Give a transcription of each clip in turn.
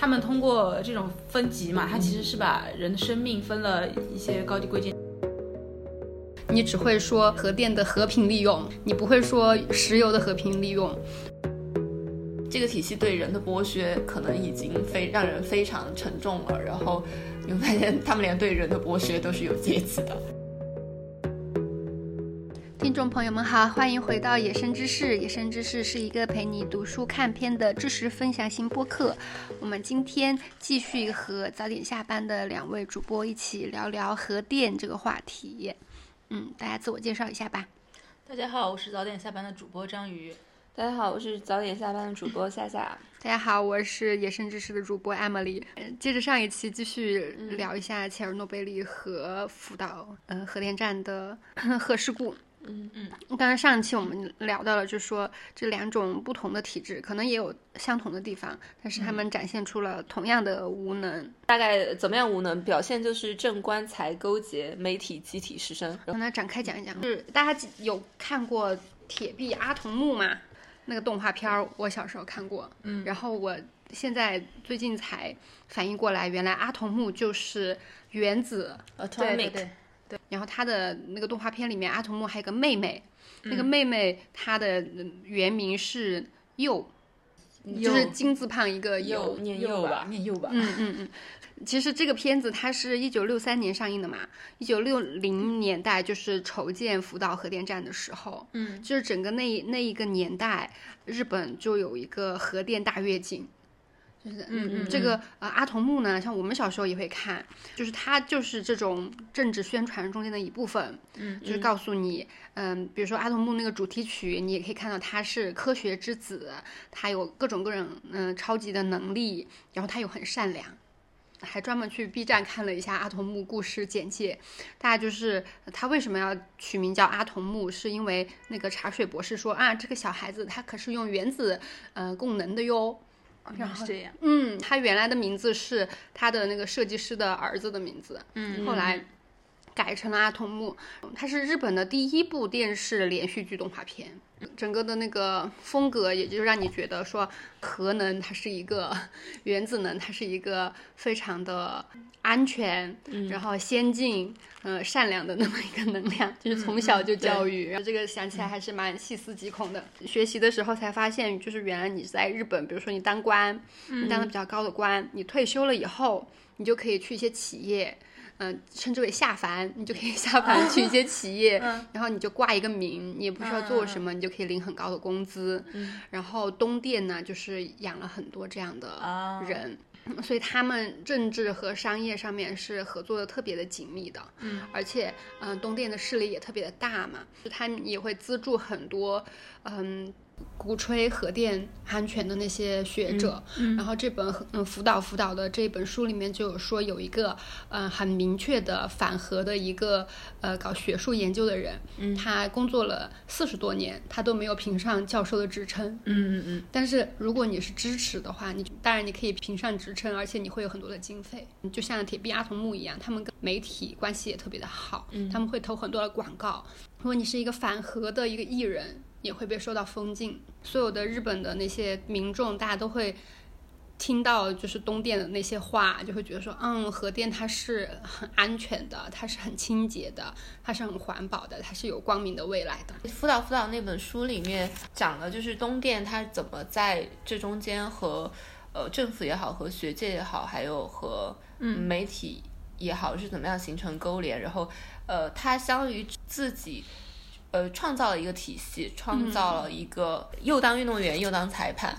他们通过这种分级嘛，它其实是把人的生命分了一些高低贵贱。你只会说核电的和平利用，你不会说石油的和平利用。这个体系对人的剥削可能已经非让人非常沉重了。然后你会发现，他们连对人的剥削都是有阶级的。听众朋友们好，欢迎回到《野生知识》。《野生知识》是一个陪你读书看片的知识分享型播客。我们今天继续和早点下班的两位主播一起聊聊核电这个话题。嗯，大家自我介绍一下吧。大家好，我是早点下班的主播章鱼。大家好，我是早点下班的主播夏夏。大家好，我是野生知识的主播 Emily。接着上一期继续聊一下切尔诺贝利和福岛呃核电站的 核事故。嗯嗯，刚刚上一期我们聊到了，就是说这两种不同的体质可能也有相同的地方，但是他们展现出了同样的无能。大概怎么样无能？表现就是正官财勾结，媒体集体失声。让他展开讲一讲。就是大家有看过《铁臂阿童木》吗？那个动画片儿，我小时候看过。嗯，然后我现在最近才反应过来，原来阿童木就是原子。呃，对对对。对，然后他的那个动画片里面，阿童木还有个妹妹，那个妹妹她的原名是佑，就是金字旁一个佑，念佑吧，念佑吧。嗯嗯嗯，其实这个片子它是一九六三年上映的嘛，一九六零年代就是筹建福岛核电站的时候，嗯，就是整个那那一个年代，日本就有一个核电大跃进。就是嗯嗯，这个呃阿童木呢，像我们小时候也会看，就是它就是这种政治宣传中间的一部分，嗯，就是告诉你，嗯，比如说阿童木那个主题曲，你也可以看到他是科学之子，他有各种各种嗯超级的能力，然后他又很善良，还专门去 B 站看了一下阿童木故事简介，大概就是他为什么要取名叫阿童木，是因为那个茶水博士说啊，这个小孩子他可是用原子呃供能的哟。然后这样，嗯，他原来的名字是他的那个设计师的儿子的名字，嗯，后来改成了阿童木。它是日本的第一部电视连续剧动画片，整个的那个风格，也就让你觉得说核能它是一个 原子能，它是一个非常的安全，然后先进，呃，善良的那么一个能量，就是从小就教育。然后这个想起来还是蛮细思极恐的。学习的时候才发现，就是原来你在日本，比如说你当官，你当的比较高的官，你退休了以后，你就可以去一些企业。嗯，称之为下凡，你就可以 下凡去一些企业，然后你就挂一个名，你也不需要做什么，你就可以领很高的工资。然后东电呢，就是养了很多这样的人，所以他们政治和商业上面是合作的特别的紧密的。嗯，而且嗯，东电的势力也特别的大嘛，就他们也会资助很多嗯。鼓吹核电安全的那些学者，然后这本嗯福岛福岛的这本书里面就有说有一个嗯很明确的反核的一个呃搞学术研究的人，嗯他工作了四十多年，他都没有评上教授的职称，嗯嗯嗯。但是如果你是支持的话，你当然你可以评上职称，而且你会有很多的经费，就像铁臂阿童木一样，他们跟媒体关系也特别的好，他们会投很多的广告。如果你是一个反核的一个艺人。也会被受到封禁，所有的日本的那些民众，大家都会听到就是东电的那些话，就会觉得说，嗯，核电它是很安全的，它是很清洁的，它是很环保的，它是有光明的未来的。辅导辅导那本书里面讲了，就是东电它怎么在这中间和呃政府也好，和学界也好，还有和媒体也好，是怎么样形成勾连，然后呃，它相当于自己。呃，创造了一个体系，创造了一个又当运动员又当裁判，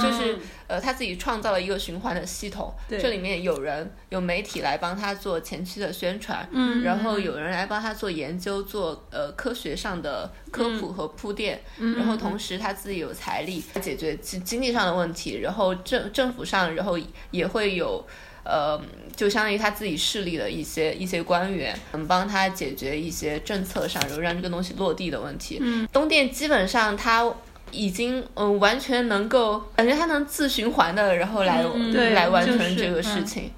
就是呃他自己创造了一个循环的系统。这里面有人有媒体来帮他做前期的宣传，嗯，然后有人来帮他做研究，做呃科学上的科普和铺垫，然后同时他自己有财力解决经经济上的问题，然后政政府上，然后也会有。呃，就相当于他自己势力的一些一些官员，能帮他解决一些政策上，然后让这个东西落地的问题。嗯，东电基本上他已经嗯完全能够感觉他能自循环的，然后来来完成这个事情，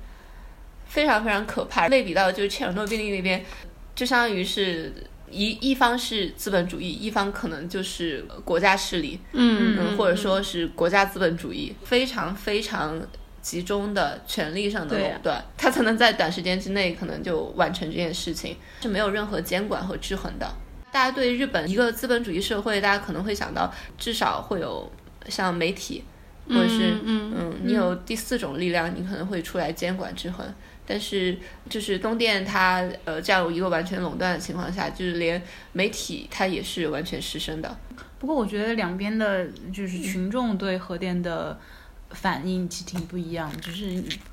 非常非常可怕。类比到就是切尔诺贝利那边，就相当于是一一方是资本主义，一方可能就是国家势力，嗯，或者说是国家资本主义，非常非常。集中的权力上的垄断，它才能在短时间之内可能就完成这件事情，是没有任何监管和制衡的。大家对日本一个资本主义社会，大家可能会想到至少会有像媒体，或者是嗯嗯，你有第四种力量，你可能会出来监管制衡。但是就是东电它呃这样一个完全垄断的情况下，就是连媒体它也是完全失声的。不过我觉得两边的就是群众对核电的反应其实挺不一样，就是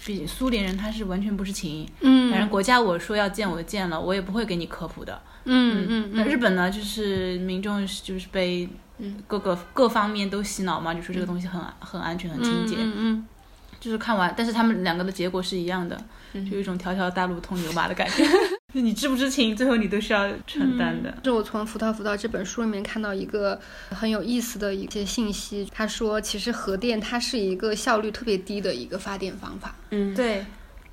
毕竟苏联人他是完全不知情，嗯。反正国家我说要建我就建了，我也不会给你科普的。嗯嗯那日本呢，就是民众就是被各个各方面都洗脑嘛，就说这个东西很很安全、很清洁，嗯嗯就是看完，但是他们两个的结果是一样的，就有一种条条大路通牛马的感觉。就你知不知情，最后你都是要承担的。是我从《福到福到》这本书里面看到一个很有意思的一些信息，他说其实核电它是一个效率特别低的一个发电方法。嗯，对，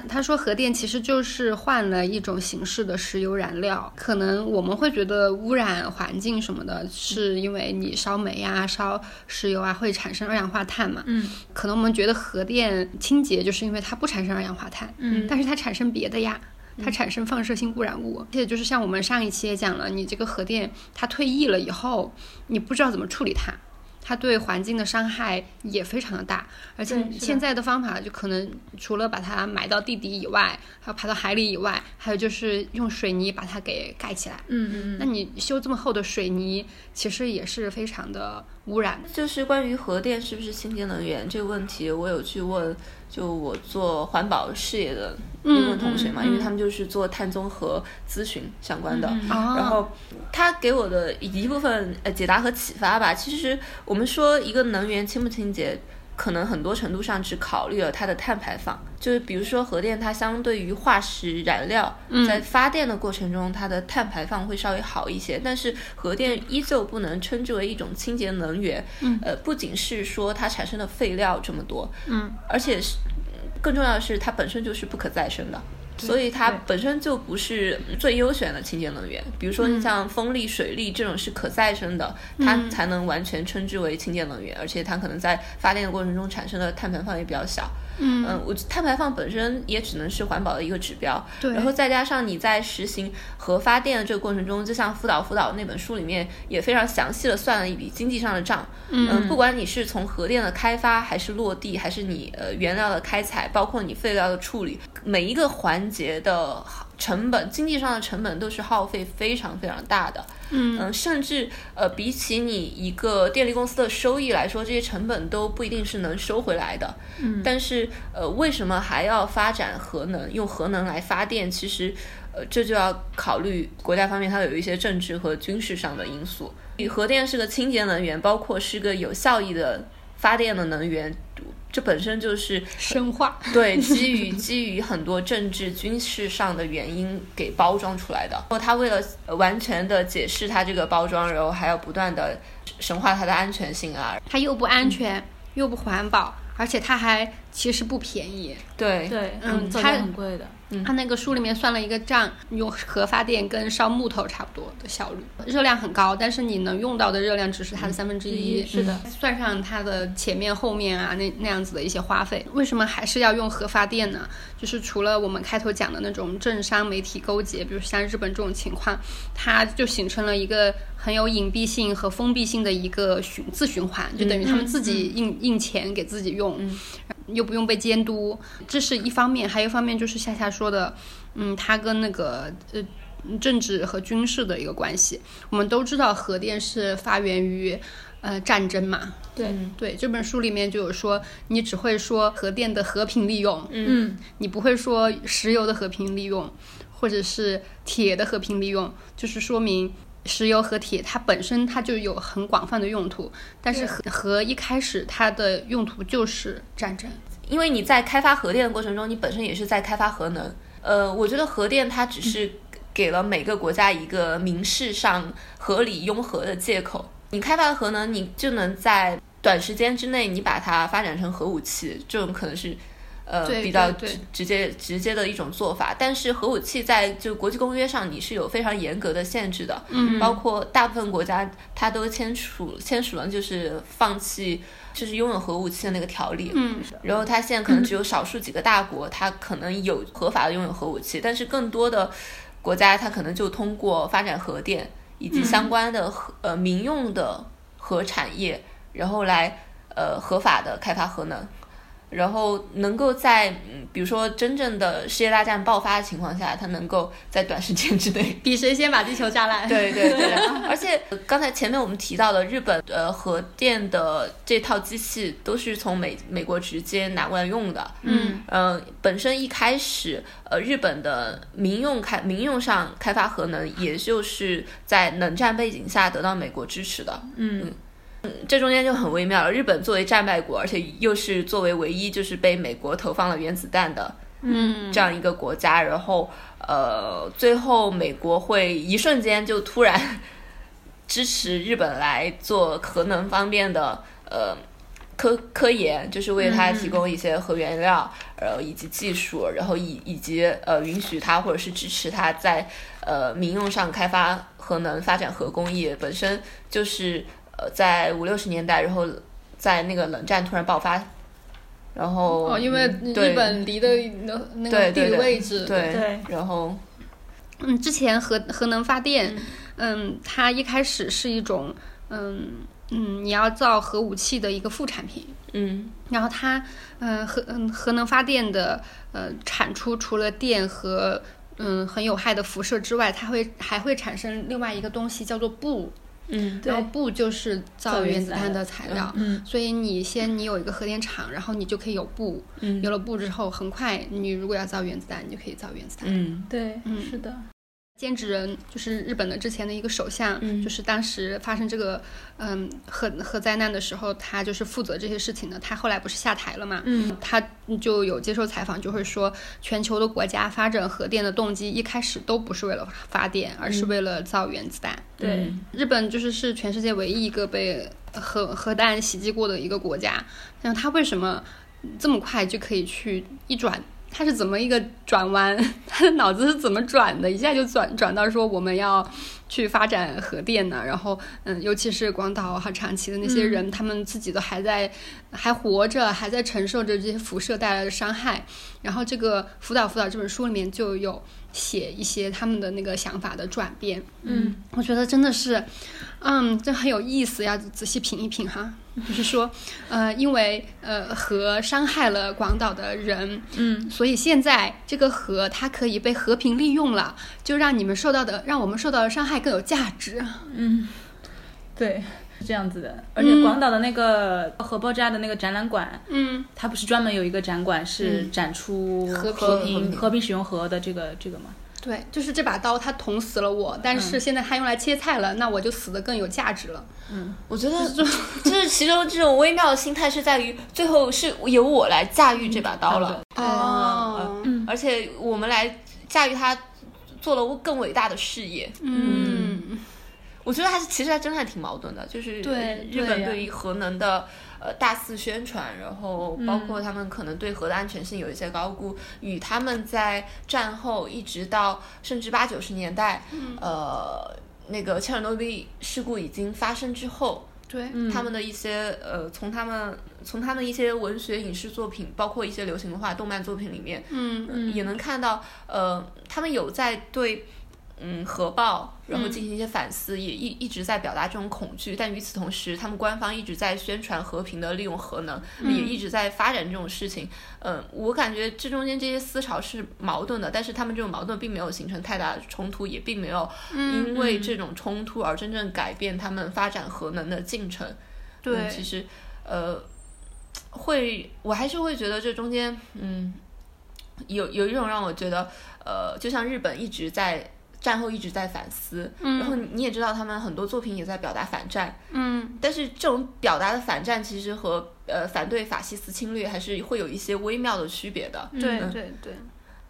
他说核电其实就是换了一种形式的石油燃料，可能我们会觉得污染环境什么的，是因为你烧煤啊、烧石油啊会产生二氧化碳嘛。嗯，可能我们觉得核电清洁，就是因为它不产生二氧化碳。嗯但是它产生别的呀。它产生放射性污染物，而且就是像我们上一期也讲了，你这个核电它退役了以后，你不知道怎么处理它，它对环境的伤害也非常的大。而且现在的方法就可能除了把它埋到地底以外，还有排到海里以外，还有就是用水泥把它给盖起来。嗯嗯嗯那你修这么厚的水泥，其实也是非常的污染。就是关于核电是不是清洁能源这个问题，我有去问，就我做环保事业的一部分同学嘛，嗯嗯因为他们就是做碳综合咨询相关的。哦然后他给我的一部分呃解答和启发吧，其实我们说一个能源清不清洁，可能很多程度上只考虑了它的碳排放。就是比如说核电，它相对于化石燃料，在发电的过程中，它的碳排放会稍微好一些，但是核电依旧不能称之为一种清洁能源。嗯，呃，不仅是说它产生的废料这么多，嗯，而且是更重要的是它本身就是不可再生的。所以它本身就不是最优选的清洁能源，比如说你像风力、水力这种是可再生的，它才能完全称之为清洁能源，而且它可能在发电的过程中产生的碳排放也比较小。嗯。我碳排放本身也只能是环保的一个指标，对。然后再加上你在实行核发电的这个过程中，就像辅导辅导那本书里面也非常详细的算了一笔经济上的账。嗯，不管你是从核电的开发，还是落地，还是你呃原料的开采，包括你废料的处理，每一个环节的成本，经济上的成本都是耗费非常非常大的。嗯甚至呃，比起你一个电力公司的收益来说，这些成本都不一定是能收回来的。嗯，但是呃，为什么还要发展核能，用核能来发电？其实呃，这就要考虑国家方面它有一些政治和军事上的因素。核电是个清洁能源，包括是个有效益的发电的能源。这本身就是神化。对，基于基于很多政治、军事上的原因给包装出来的。然后他为了呃完全的解释他这个包装，然后还要不断的神化它的安全性啊。它又不安全，又不环保，而且它还其实不便宜。对，对，嗯它很贵的。他那个书里面算了一个账，用核发电跟烧木头差不多的效率，热量很高，但是你能用到的热量只是它的三分之一。是的，算上它的前面后面啊那那样子的一些花费，为什么还是要用核发电呢？就是除了我们开头讲的那种政商媒体勾结，比如像日本这种情况，它就形成了一个很有隐蔽性和封闭性的一个循自循环，就等于他们自己印印钱给自己用。又不用被监督，这是一方面，还有一方面就是夏夏说的，嗯，它跟那个呃政治和军事的一个关系。我们都知道核电是发源于呃战争嘛，对，对，这本书里面就有说，你只会说核电的和平利用，嗯，你不会说石油的和平利用，或者是铁的和平利用，就是说明。石油和铁，它本身它就有很广泛的用途，但是核核一开始它的用途就是战争。因为你在开发核电的过程中，你本身也是在开发核能。呃，我觉得核电它只是给了每个国家一个民事上合理拥核的借口。你开发核能，你就能在短时间之内，你把它发展成核武器，这种可能是。呃比较直直接直接的一种做法。但是核武器在就国际公约上你是有非常严格的限制的，嗯包括大部分国家它都签署签署了就是放弃就是拥有核武器的那个条例。嗯然后它现在可能只有少数几个大国，它可能有合法的拥有核武器，但是更多的国家它可能就通过发展核电以及相关的核、呃民用的核产业，然后来呃合法的开发核能。然后能够在嗯，比如说真正的世界大战爆发的情况下，它能够在短时间之内 比谁先把地球炸烂。对对对，而且呃刚才前面我们提到的日本呃核电的这套机器都是从美美国直接拿过来用的。嗯嗯、本身一开始呃日本的民用开民用上开发核能，也就是在冷战背景下得到美国支持的。嗯这中间就很微妙了。日本作为战败国，而且又是作为唯一就是被美国投放了原子弹的嗯这样一个国家，然后呃，最后美国会一瞬间就突然支持日本来做核能方面的呃科科研，就是为它提供一些核原料，呃以及技术，然后以以及呃允许它或者是支持它在呃民用上开发核能、发展核工业，本身就是呃在五六十年代，然后在那个冷战突然爆发。然后哦，因为日本离的那那个地理对对对位置，对对然后嗯，之前核核能发电，嗯，它一开始是一种，嗯嗯，你要造核武器的一个副产品。嗯然后它，嗯、核嗯核能发电的呃产出除了电和嗯很有害的辐射之外，它会还会产生另外一个东西叫做钚，嗯然后布就是造造原原子弹的的材料。嗯。所以你先你有一个核电厂，然后你就可以有布，嗯。有了布之后，很快你如果要造原子弹，你就可以造原子弹。嗯。对，嗯。是的，菅直人就是日本的之前的一个首相，嗯就是当时发生这个嗯核核灾难的时候，他就是负责这些事情的。他后来不是下台了嘛？嗯，他就有接受采访，就会说，全球的国家发展核电的动机一开始都不是为了发电，而是为了造原子弹。对，日本就是是全世界唯一一个被核核弹袭击过的一个国家。那他为什么这么快就可以去一转？他是怎么一个转弯？他的脑子是怎么转的？一下就转转到说我们要去发展核电呢？然后，嗯，尤其是广岛和长崎的那些人，他们自己都还在还活着，还在承受着这些辐射带来的伤害。然后，这个《福岛福岛》这本书里面就有写一些他们的那个想法的转变。嗯我觉得真的是，嗯，这很有意思，要仔细品一品哈。就是说，呃，因为呃核伤害了广岛的人，嗯所以现在这个核它可以被和平利用了，就让你们受到的，让我们受到的伤害更有价值。嗯，对，是这样子的。而且广岛的那个核爆炸的那个展览馆，嗯，它不是专门有一个展馆是展出和和平平和平使用核的这个这个吗？对，就是这把刀它捅死了我，但是现在它用来切菜了，那我就死的更有价值了。嗯。我觉得就是 其中这种微妙的心态是在于，最后是由我来驾驭这把刀了，哦，嗯。而且我们来驾驭它，做了更伟大的事业。嗯，我觉得还是其实还真还挺矛盾的，就是对日本对于核能的呃大肆宣传，然后包括他们可能对核的安全性有一些高估，与他们在战后一直到甚至八九十年代，呃那个切尔诺贝利事故已经发生之后，对，他们的一些呃，从他们从他们一些文学影视作品，包括一些流行文化、动漫作品里面，嗯呃也能看到，呃，他们有在对。嗯，核爆，然后进行一些反思，也一一直在表达这种恐惧，但与此同时，他们官方一直在宣传和平的利用核能，也一直在发展这种事情。嗯、我感觉这中间这些思潮是矛盾的，但是他们这种矛盾并没有形成太大的冲突，也并没有因为这种冲突而真正改变他们发展核能的进程。对嗯，其实呃，会我还是会觉得这中间，嗯，有有一种让我觉得，呃，就像日本一直在战后一直在反思，然后你也知道他们很多作品也在表达反战，嗯，但是这种表达的反战其实和呃反对法西斯侵略还是会有一些微妙的区别的。对对对，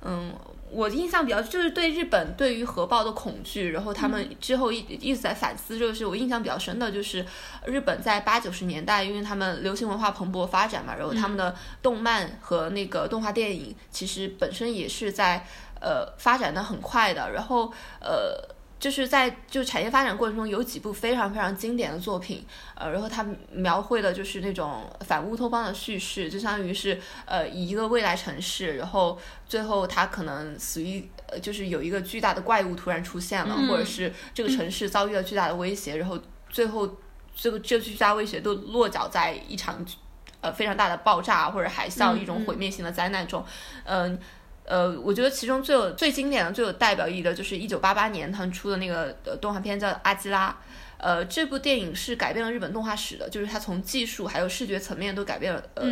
嗯，我印象比较就是对日本对于核爆的恐惧，然后他们之后一一直在反思这个事。我印象比较深的就是日本在八九十年代，因为他们流行文化蓬勃发展嘛，然后他们的动漫和那个动画电影其实本身也是在呃发展的很快的，然后呃。就是在就产业发展过程中，有几部非常非常经典的作品，呃，然后它描绘的就是那种反乌托邦的叙事，就相当于是呃以一个未来城市，然后最后它可能死于呃就是有一个巨大的怪物突然出现了，或者是这个城市遭遇了巨大的威胁，然后最后这个这巨大威胁都落脚在一场呃非常大的爆炸或者海啸一种毁灭性的灾难中，嗯。呃，我觉得其中最有最经典的、最有代表意义的，就是一九八八年他们出的那个动画片叫《阿基拉》。呃，这部电影是改变了日本动画史的，就是它从技术还有视觉层面都改变了。呃。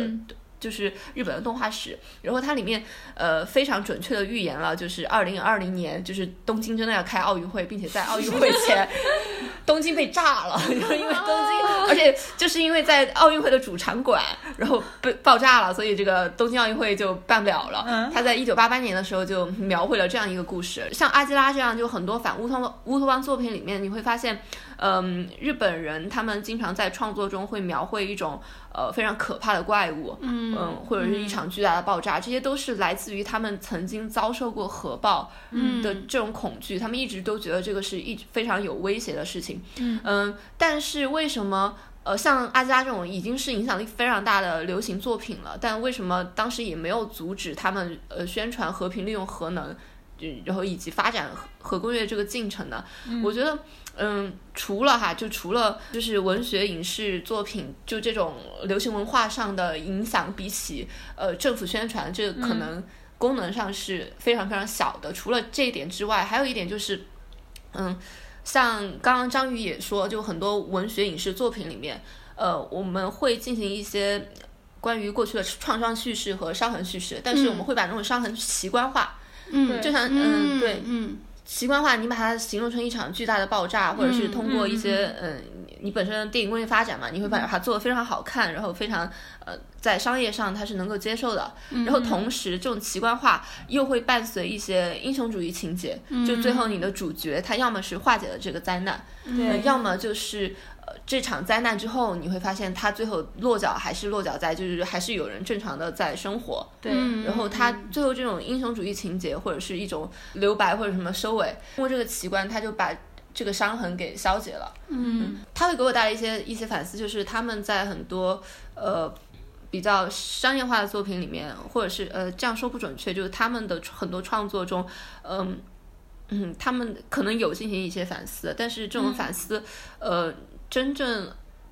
就是日本的动画史，然后它里面呃非常准确的预言了，就是二零二零年就是东京真的要开奥运会，并且在奥运会前 东京被炸了，因为东京，而且就是因为在奥运会的主场馆然后被爆炸了，所以这个东京奥运会就办不了了。他在一九八八年的时候就描绘了这样一个故事，像阿基拉这样就很多反乌托乌托邦作品里面，你会发现，嗯，日本人他们经常在创作中会描绘一种。呃，非常可怕的怪物，嗯，或者是一场巨大的爆炸，这些都是来自于他们曾经遭受过核爆的这种恐惧，他们一直都觉得这个是一非常有威胁的事情，嗯，但是为什么呃，像阿加这种已经是影响力非常大的流行作品了，但为什么当时也没有阻止他们呃宣传和平利用核能，然后以及发展核工业这个进程呢？我觉得。嗯，除了哈，就除了就是文学影视作品，就这种流行文化上的影响，比起呃政府宣传，这个可能功能上是非常非常小的。除了这一点之外，还有一点就是，嗯，像刚刚张宇也说，就很多文学影视作品里面，呃，我们会进行一些关于过去的创伤叙事和伤痕叙事，但是我们会把那种伤痕习惯化，嗯，就像嗯对，嗯。习惯化，你把它形容成一场巨大的爆炸，或者是通过一些嗯，你本身电影工业发展嘛，你会把它做得非常好看，然后非常呃，在商业上它是能够接受的。然后同时，这种奇观化又会伴随一些英雄主义情节，就最后你的主角他要么是化解了这个灾难，要么就是。这场灾难之后，你会发现他最后落脚还是落脚在，就是还是有人正常的在生活。对。然后他最后这种英雄主义情节，或者是一种留白或者什么收尾，通过这个奇观，他就把这个伤痕给消解了。嗯。他会给我带来一些一些反思，就是他们在很多呃比较商业化的作品里面，或者是呃这样说不准确，就是他们的很多创作中，嗯嗯，他们可能有进行一些反思，但是这种反思，呃。真正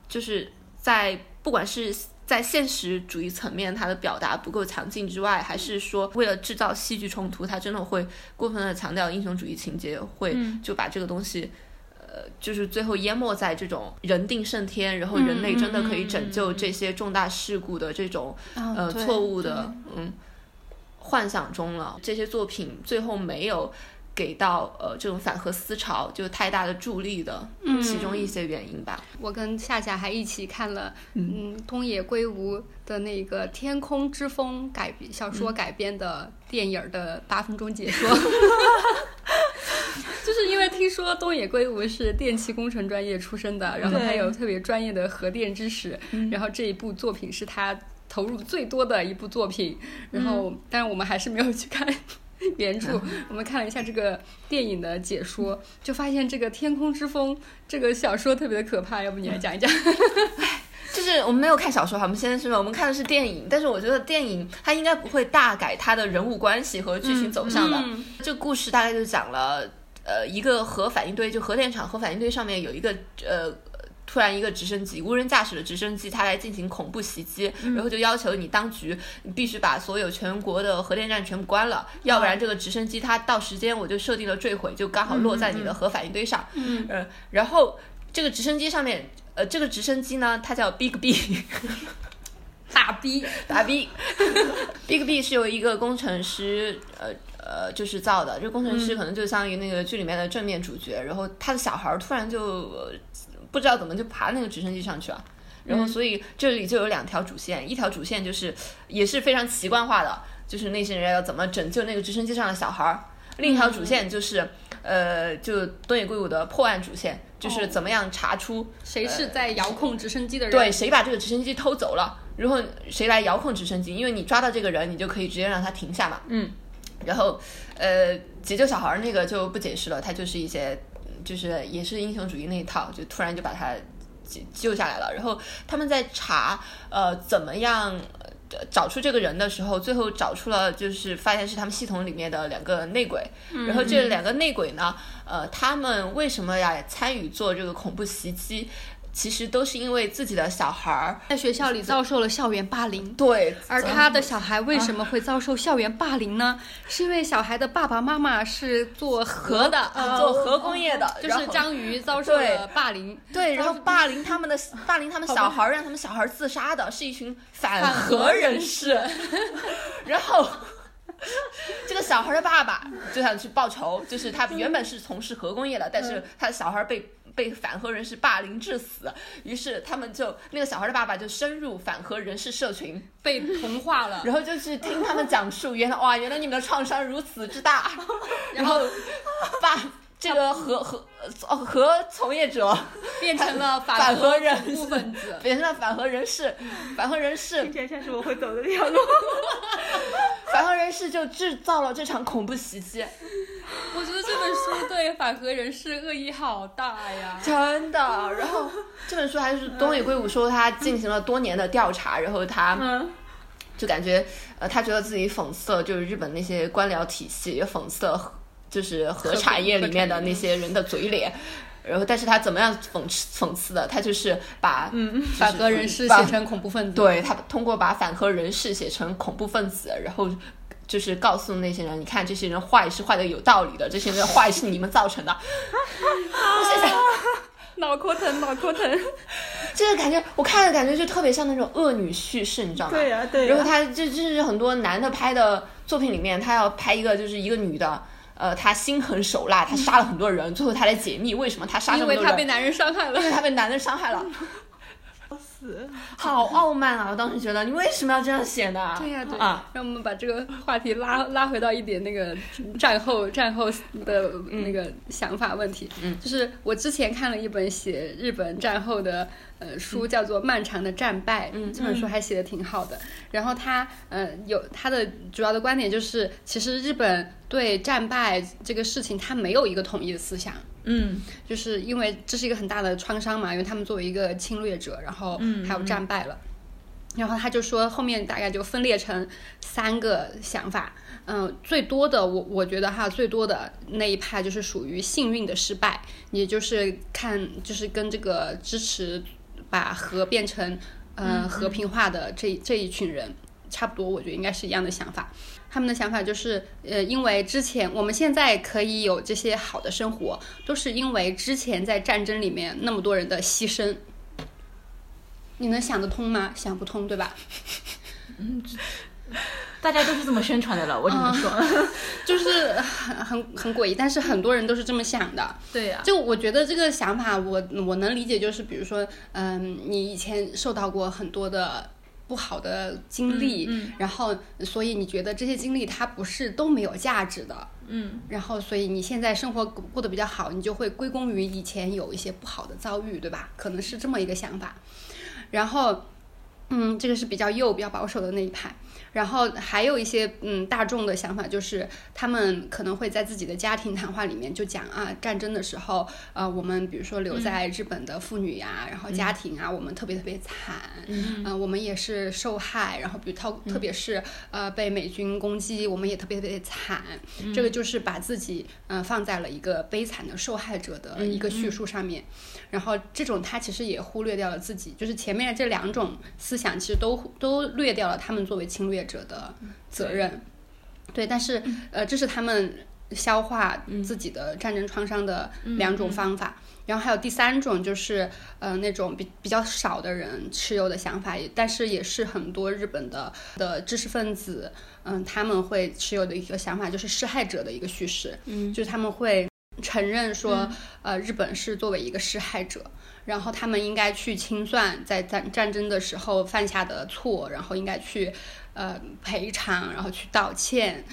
就是在不管是在现实主义层面，它的表达不够强劲之外，还是说为了制造戏剧冲突，它真的会过分的强调英雄主义情节，会就把这个东西，呃，就是最后淹没在这种人定胜天，然后人类真的可以拯救这些重大事故的这种呃错误的嗯幻想中了。这些作品最后没有。给到呃这种反核思潮就太大的助力的其中一些原因吧。我跟夏夏还一起看了嗯东野圭吾的那个《天空之风》改小说改编的电影的八分钟解说，就是因为听说东野圭吾是电气工程专业出身的，然后他有特别专业的核电知识，然后这一部作品是他投入最多的一部作品，然后但是我们还是没有去看。原著，我们看了一下这个电影的解说，就发现这个《天空之风》这个小说特别的可怕，要不你来讲一讲？就是我们没有看小说哈，我们现在是我们看的是电影，但是我觉得电影它应该不会大改它的人物关系和剧情走向的。这个故事大概就讲了，呃，一个核反应堆，就核电厂核反应堆上面有一个呃。突然，一个直升机，无人驾驶的直升机，它来进行恐怖袭击，然后就要求你当局，你必须把所有全国的核电站全部关了，要不然这个直升机它到时间我就设定了坠毁，就刚好落在你的核反应堆上。嗯，然后这个直升机上面，呃，这个直升机呢，它叫 Big B，大 B，大 B，Big B 是由一个工程师，呃呃，就是造的。这个工程师可能就相当于那个剧里面的正面主角，然后他的小孩突然就。不知道怎么就爬那个直升机上去了，然后所以这里就有两条主线，一条主线就是也是非常奇观化的，就是那些人要怎么拯救那个直升机上的小孩儿；另一条主线就是，呃，就东野圭吾的破案主线，就是怎么样查出谁是在遥控直升机的人？对，谁把这个直升机偷走了，然后谁来遥控直升机，因为你抓到这个人，你就可以直接让他停下嘛。嗯。然后，呃，解救小孩儿那个就不解释了，他就是一些，就是也是英雄主义那一套，就突然就把他救救下来了。然后他们在查，呃，怎么样。呃找出这个人的时候，最后找出了，就是发现是他们系统里面的两个内鬼。然后这两个内鬼呢，呃，他们为什么要参与做这个恐怖袭击？其实都是因为自己的小孩儿在学校里遭受了校园霸凌。对，而他的小孩为什么会遭受校园霸凌呢？是因为小孩的爸爸妈妈是做核的，呃做核工业的，就是章鱼遭受了霸凌。对，然后霸凌他们的 霸凌他们小孩儿，让他们小孩儿自杀的是一群反核人士，然后。这个小孩的爸爸就想去报仇，就是他原本是从事核工业的，但是他的小孩被被反核人士霸凌致死，于是他们就那个小孩的爸爸就深入反核人士社群，被同化了，然后就去听他们讲述，原来哇，原来你们的创伤如此之大，然后把 这个核核呃核从业者 变成了反核核人分子。变成了反核人士，反核人士听起来像是我会走的那条路。反核人士就制造了这场恐怖袭击，我觉得这本书对反核人士恶意好大呀！真的。然后这本书还是东野圭吾说他进行了多年的调查，然后他嗯，就感觉呃，他觉得自己讽刺了就是日本那些官僚体系，也讽刺了就是核产业里面的那些人的嘴脸。然后，但是他怎么样讽刺讽刺的？他就是把嗯反核人士写成恐怖分子，对他通过把反核人士写成恐怖分子，然后就是告诉那些人，你看这些人坏是坏的有道理的，这些人坏是你们造成的。我现在脑壳疼，脑壳疼。这个感觉，我看着感觉就特别像那种恶女叙事，你知道吗？对呀对呀然后他这这是很多男的拍的作品里面，他要拍一个就是一个女的。呃，他心狠手辣，他杀了很多人，最后他来解密为什么他杀这因为么多人，他被男人伤害了因。为他被男人伤害了，死。好傲慢啊！我当时觉得你为什么要这样写呢？对呀、对啊，让我们把这个话题拉拉回到一点那个战后战后的那个想法问题。嗯，就是我之前看了一本写日本战后的呃书，叫做《漫长的战败》。嗯这本书还写的挺好的。然后他呃有他的主要的观点就是，其实日本对战败这个事情，他没有一个统一的思想。嗯就是因为这是一个很大的创伤嘛，因为他们作为一个侵略者，然后还有战败了。然后他就说，后面大概就分裂成三个想法。嗯，最多的我我觉得哈，最多的那一派就是属于幸运的失败，也就是看就是跟这个支持把核变成呃和平化的这这一群人差不多，我觉得应该是一样的想法。他们的想法就是，呃，因为之前我们现在可以有这些好的生活，都是因为之前在战争里面那么多人的牺牲。你能想得通吗？想不通，对吧？嗯 大家都是这么宣传的了，我只能说。就是很很很诡异，但是很多人都是这么想的。对呀、就我觉得这个想法我，我能理解，就是比如说，嗯，你以前受到过很多的不好的经历，嗯然后所以你觉得这些经历它不是都没有价值的，嗯然后所以你现在生活过过得比较好，你就会归功于以前有一些不好的遭遇，对吧？可能是这么一个想法。然后，嗯，这个是比较右、比较保守的那一派。然后还有一些嗯大众的想法，就是他们可能会在自己的家庭谈话里面就讲啊，战争的时候，呃，我们比如说留在日本的妇女呀、然后家庭啊，我们特别特别惨，嗯、呃，我们也是受害，然后比如特特别是呃被美军攻击，我们也特别特别惨，这个就是把自己嗯、呃放在了一个悲惨的受害者的一个叙述上面。然后这种他其实也忽略掉了自己，就是前面这两种思想其实都都略掉了他们作为侵略者的责任。对，但是呃，这是他们消化自己的战争创伤的两种方法。然后还有第三种就是呃那种比比较少的人持有的想法，也但是也是很多日本的的知识分子，嗯、他们会持有的一个想法就是施害者的一个叙事，嗯，就是他们会承认说，呃，日本是作为一个施害者，然后他们应该去清算在战战争的时候犯下的错，然后应该去呃赔偿，然后去道歉。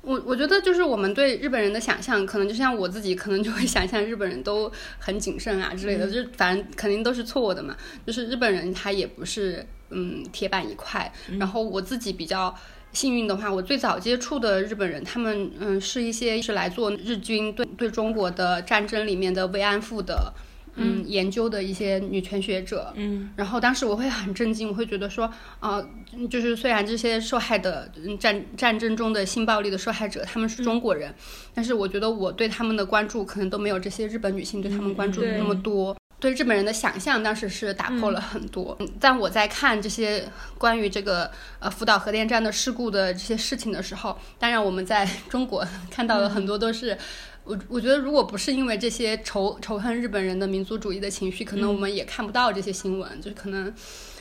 我我觉得就是我们对日本人的想象，可能就像我自己，可能就会想象日本人都很谨慎啊之类的，就是反正肯定都是错误的嘛。就是日本人他也不是嗯铁板一块。然后我自己比较幸运的话，我最早接触的日本人，他们嗯是一些是来做日军对对中国的战争里面的慰安妇的。嗯，研究的一些女权学者，嗯，然后当时我会很震惊，我会觉得说，啊，就是虽然这些受害的战战争中的性暴力的受害者他们是中国人，但是我觉得我对他们的关注可能都没有这些日本女性对他们关注的那么多，对日本人的想象当时是打破了很多。但我在看这些关于这个呃福岛核电站的事故的这些事情的时候，当然我们在中国 看到的很多都是。我我觉得，如果不是因为这些仇仇恨日本人的民族主义的情绪，可能我们也看不到这些新闻，就是可能，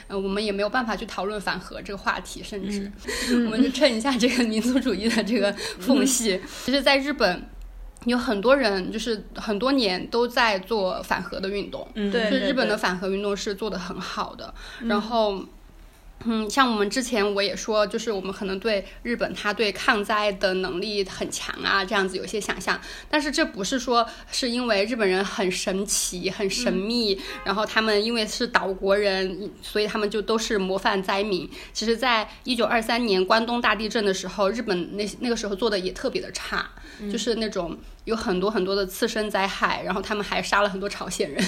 呃，我们也没有办法去讨论反核这个话题，甚至，我们就趁一下这个民族主义的这个缝隙。其实，在日本，有很多人就是很多年都在做反核的运动，对，就日本的反核运动是做的很好的，然后。嗯，像我们之前我也说，就是我们可能对日本它对抗灾的能力很强啊，这样子有些想象。但是这不是说是因为日本人很神奇、很神秘，然后他们因为是岛国人，所以他们就都是模范灾民。其实，在一九二三年关东大地震的时候，日本那那个时候做的也特别的差，就是那种。有很多很多的次生灾害，然后他们还杀了很多朝鲜人，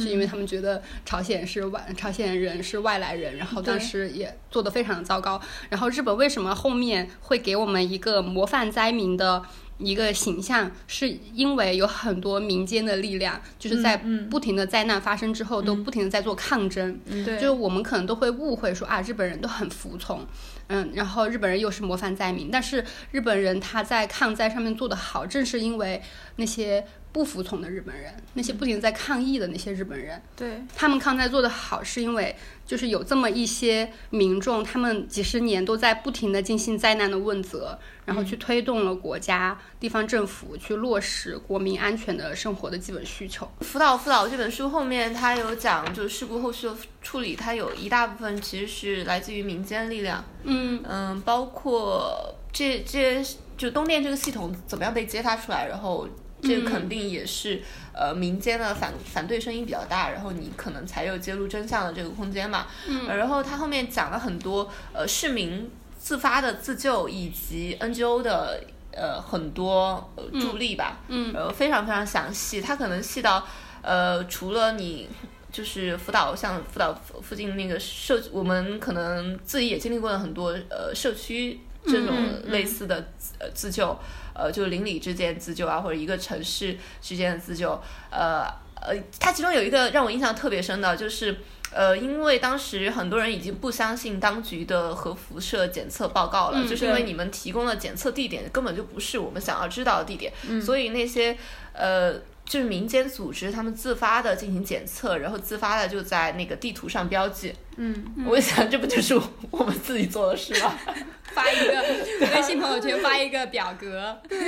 就因为他们觉得朝鲜是外朝鲜人是外来人，然后当时也做得非常的糟糕。然后日本为什么后面会给我们一个模范灾民的？一个形象，是因为有很多民间的力量，就是在不停的灾难发生之后，都不停的在做抗争。对，就是我们可能都会误会说啊，日本人都很服从，嗯，然后日本人又是模范灾民，但是日本人他在抗灾上面做得好，正是因为那些。不服从的日本人，那些不停在抗议的那些日本人，对他们抗灾做得好，是因为就是有这么一些民众，他们几十年都在不停的进行灾难的问责，然后去推动了国家、地方政府去落实国民安全的生活的基本需求。辅导辅导这本书后面，他有讲，就是事故后续的处理，它有一大部分其实是来自于民间力量，嗯嗯，包括这这就东电这个系统怎么样被揭发出来，然后。这个肯定也是，呃，民间的反反对声音比较大，然后你可能才有揭露真相的这个空间嘛。嗯。然后他后面讲了很多，呃，市民自发的自救以及 NGO 的呃很多助力吧。嗯。呃，非常非常详细，他可能细到，呃，除了你就是辅导，像辅导附近那个社，我们可能自己也经历过了很多，呃，社区这种类似的呃自救。呃，就邻里之间自救啊，或者一个城市之间的自救，呃呃，它其中有一个让我印象特别深的，就是呃，因为当时很多人已经不相信当局的核辐射检测报告了，就是因为你们提供的检测地点根本就不是我们想要知道的地点，所以那些呃。就是民间组织，他们自发的进行检测，然后自发的就在那个地图上标记。嗯，我想这不就是我们自己做的事吗？发一个微信朋友圈，发一个表格。对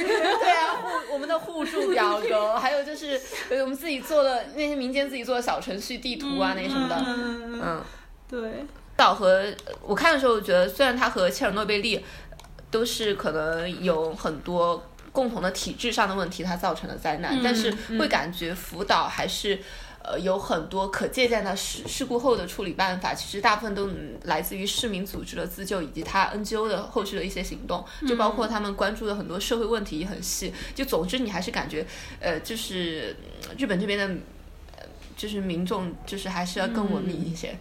啊，互我们的互助表格，还有就是我们自己做的那些民间自己做的小程序、地图啊那什么的。嗯，对。岛和我看的时候，我觉得虽然它和切尔诺贝利都是可能有很多。共同的体制上的问题，它造成的灾难，但是会感觉福岛还是，呃，有很多可借鉴的事事故后的处理办法，其实大部分都来自于市民组织的自救以及他 NGO 的后续的一些行动，就包括他们关注的很多社会问题也很细。就总之，你还是感觉，呃，就是日本这边的，就是民众就是还是要更文明一些。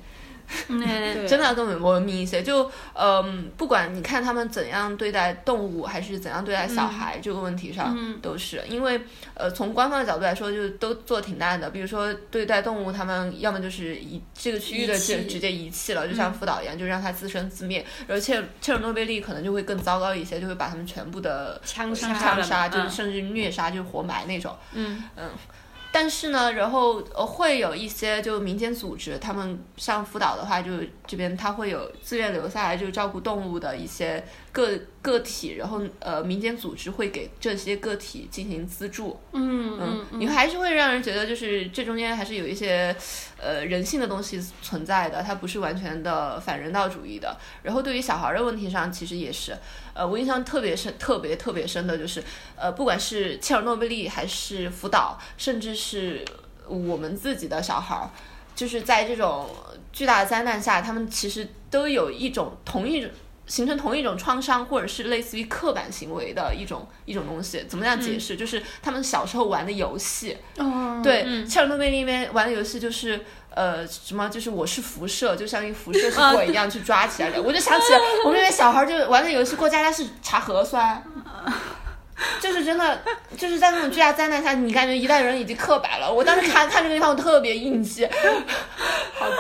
真的要更文明一些，就嗯，不管你看他们怎样对待动物，还是怎样对待小孩，这个问题上都是，因为呃，从官方的角度来说，就都做挺烂的。比如说对待动物，他们要么就是遗这个区域的就直接遗弃了，就像福岛一样，就让它自生自灭。而切切尔诺贝利可能就会更糟糕一些，就会把他们全部的枪杀，枪杀，就是甚至虐杀，就是活埋那种。嗯嗯。但是呢，然后呃会有一些就民间组织，他们上辅导的话，就这边他会有自愿留下来就照顾动物的一些个个体，然后呃民间组织会给这些个体进行资助。嗯嗯，你还是会让人觉得就是这中间还是有一些呃人性的东西存在的，它不是完全的反人道主义的。然后对于小孩的问题上，其实也是，呃，我印象特别深、特别特别深的就是，呃，不管是切尔诺贝利还是福岛，甚至是我们自己的小孩儿，就是在这种巨大的灾难下，他们其实都有一种同一种。形成同一种创伤，或者是类似于刻板行为的一种一种东西，怎么样解释？就是他们小时候玩的游戏，对，切尔诺贝利里面玩的游戏就是呃什么，就是我是辐射，就像一个辐射是鬼一样去抓起来的。我就想起了我们那边小孩就玩的游戏，过家家是查核酸，就是真的就是在那种巨大灾难下，你感觉一代人已经刻板了。我当时看看这个地方，我特别应激，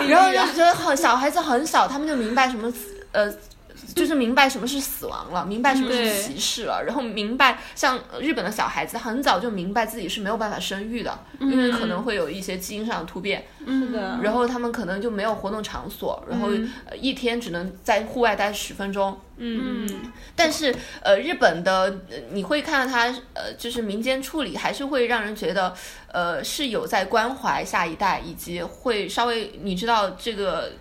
然后就觉得很小孩子很小，他们就明白什么呃。就是明白什么是死亡了，明白什么是歧视了，然后明白像日本的小孩子很早就明白自己是没有办法生育的，因为可能会有一些基因上的突变，是的，然后他们可能就没有活动场所，然后一天只能在户外待十分钟，嗯，但是呃日本的你会看到他呃就是民间处理还是会让人觉得呃是有在关怀下一代，以及会稍微你知道这个。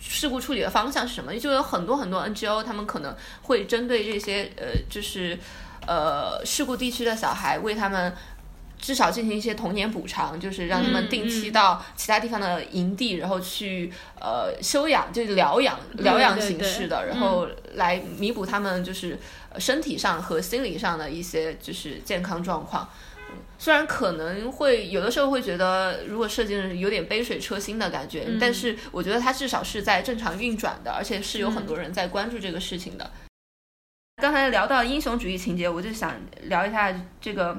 事故处理的方向是什么？就有很多很多 NGO，他们可能会针对这些呃，就是呃事故地区的小孩，为他们至少进行一些童年补偿，就是让他们定期到其他地方的营地，然后去呃休养，就是疗养疗养形式的，然后来弥补他们就是身体上和心理上的一些就是健康状况。虽然可能会有的时候会觉得，如果设计有点杯水车薪的感觉，但是我觉得它至少是在正常运转的，而且是有很多人在关注这个事情的。刚才聊到英雄主义情节，我就想聊一下这个，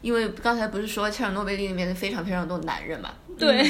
因为刚才不是说切尔诺贝利里面非常非常多男人嘛？对，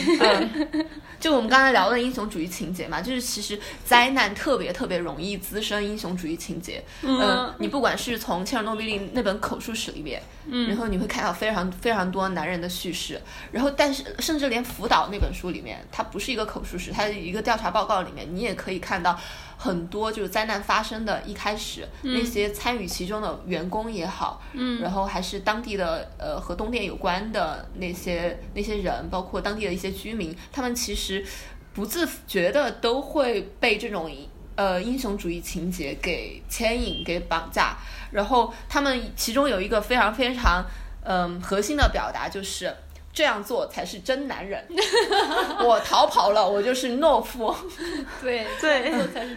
就我们刚才聊的英雄主义情节嘛，就是其实灾难特别特别容易滋生英雄主义情节。嗯，你不管是从切尔诺贝利那本口述史里面，嗯，然后你会看到非常非常多男人的叙事，然后但是甚至连福岛那本书里面，它不是一个口述史，它一个调查报告里面，你也可以看到。很多就是灾难发生的一开始，那些参与其中的员工也好，嗯，然后还是当地的呃和东电有关的那些那些人，包括当地的一些居民，他们其实不自觉的都会被这种呃英雄主义情节给牵引、给绑架。然后他们其中有一个非常非常嗯核心的表达就是。这样做才是真男人。我逃跑了，我就是懦夫。对对，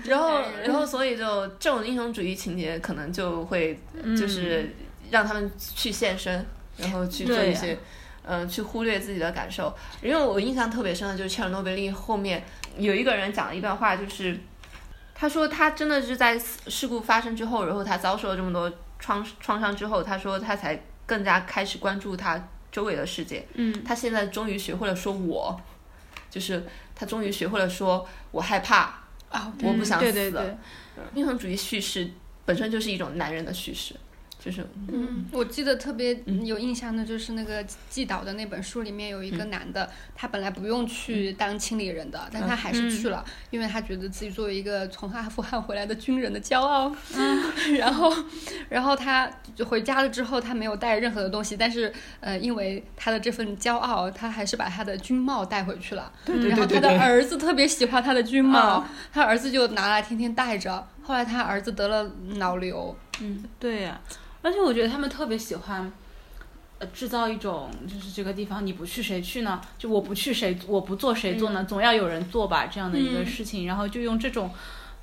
然后然后所以就这种英雄主义情节可能就会就是让他们去献身，然后去做一些嗯去忽略自己的感受。因为我印象特别深的就是切尔诺贝利后面有一个人讲了一段话，就是他说他真的是在事故发生之后，然后他遭受了这么多创创伤之后，他说他才更加开始关注他。周围的世界，嗯，他现在终于学会了说“我”，就是他终于学会了说“我害怕啊，我不想死”。对对对，英雄主义叙事本身就是一种男人的叙事。就是，嗯，我记得特别有印象的，就是那个季导的那本书里面有一个男的，他本来不用去当清理人的，但他还是去了，因为他觉得自己作为一个从阿富汗回来的军人的骄傲。嗯，然后，然后他回家了之后，他没有带任何的东西，但是，呃，因为他的这份骄傲，他还是把他的军帽带回去了。对对对对。然后他的儿子特别喜欢他的军帽，他儿子就拿来天天戴着。后来他儿子得了脑瘤。嗯，对呀。而且我觉得他们特别喜欢，呃，制造一种就是这个地方你不去谁去呢？就我不去谁我不做谁做呢？总要有人做吧这样的一个事情，然后就用这种，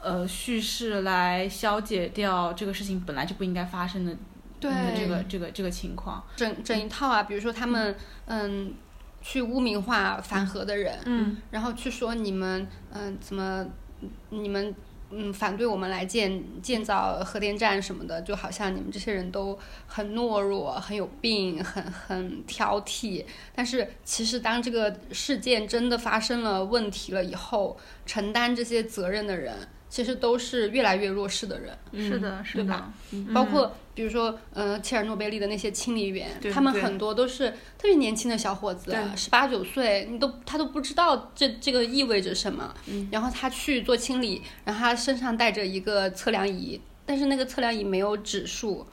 呃，叙事来消解掉这个事情本来就不应该发生的对这个这个这个情况。整整一套啊，比如说他们嗯，去污名化反核的人，嗯，然后去说你们嗯怎么你们。嗯，反对我们来建建造核电站什么的，就好像你们这些人都很懦弱、很有病、很很挑剔。但是其实，当这个事件真的发生了问题了以后，承担这些责任的人其实都是越来越弱势的人。是的，是的。对吧，包括比如说，呃，切尔诺贝利的那些清理员，他们很多都是特别年轻的小伙子，十八九岁，你都他都不知道这这个意味着什么。然后他去做清理，然后他身上带着一个测量仪，但是那个测量仪没有指数，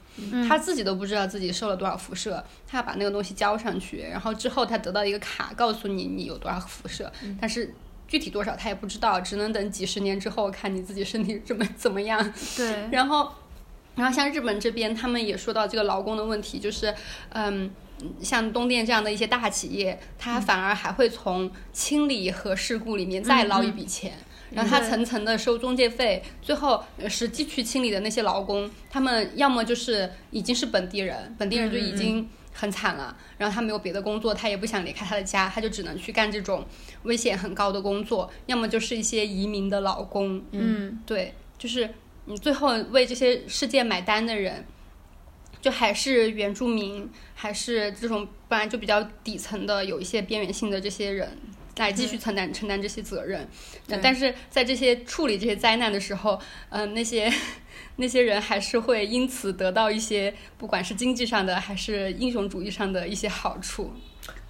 他自己都不知道自己受了多少辐射，他要把那个东西交上去，然后之后他得到一个卡，告诉你你有多少辐射，但是。具体多少他也不知道，只能等几十年之后看你自己身体怎么怎么样。对，然后，然后像日本这边，他们也说到这个劳工的问题，就是，嗯，像东电这样的一些大企业，它反而还会从清理和事故里面再捞一笔钱。然后他层层的收中介费，最后呃实际去清理的那些劳工，他们要么就是已经是本地人，本地人就已经很惨了，然后他没有别的工作，他也不想离开他的家，他就只能去干这种危险很高的工作，要么就是一些移民的老公，嗯，对，就是你最后为这些事件买单的人，就还是原住民，还是这种本来就比较底层的，有一些边缘性的这些人。来继续承担承担这些责任，但是在这些处理这些灾难的时候，嗯、那些那些人还是会因此得到一些，不管是经济上的还是英雄主义上的一些好处。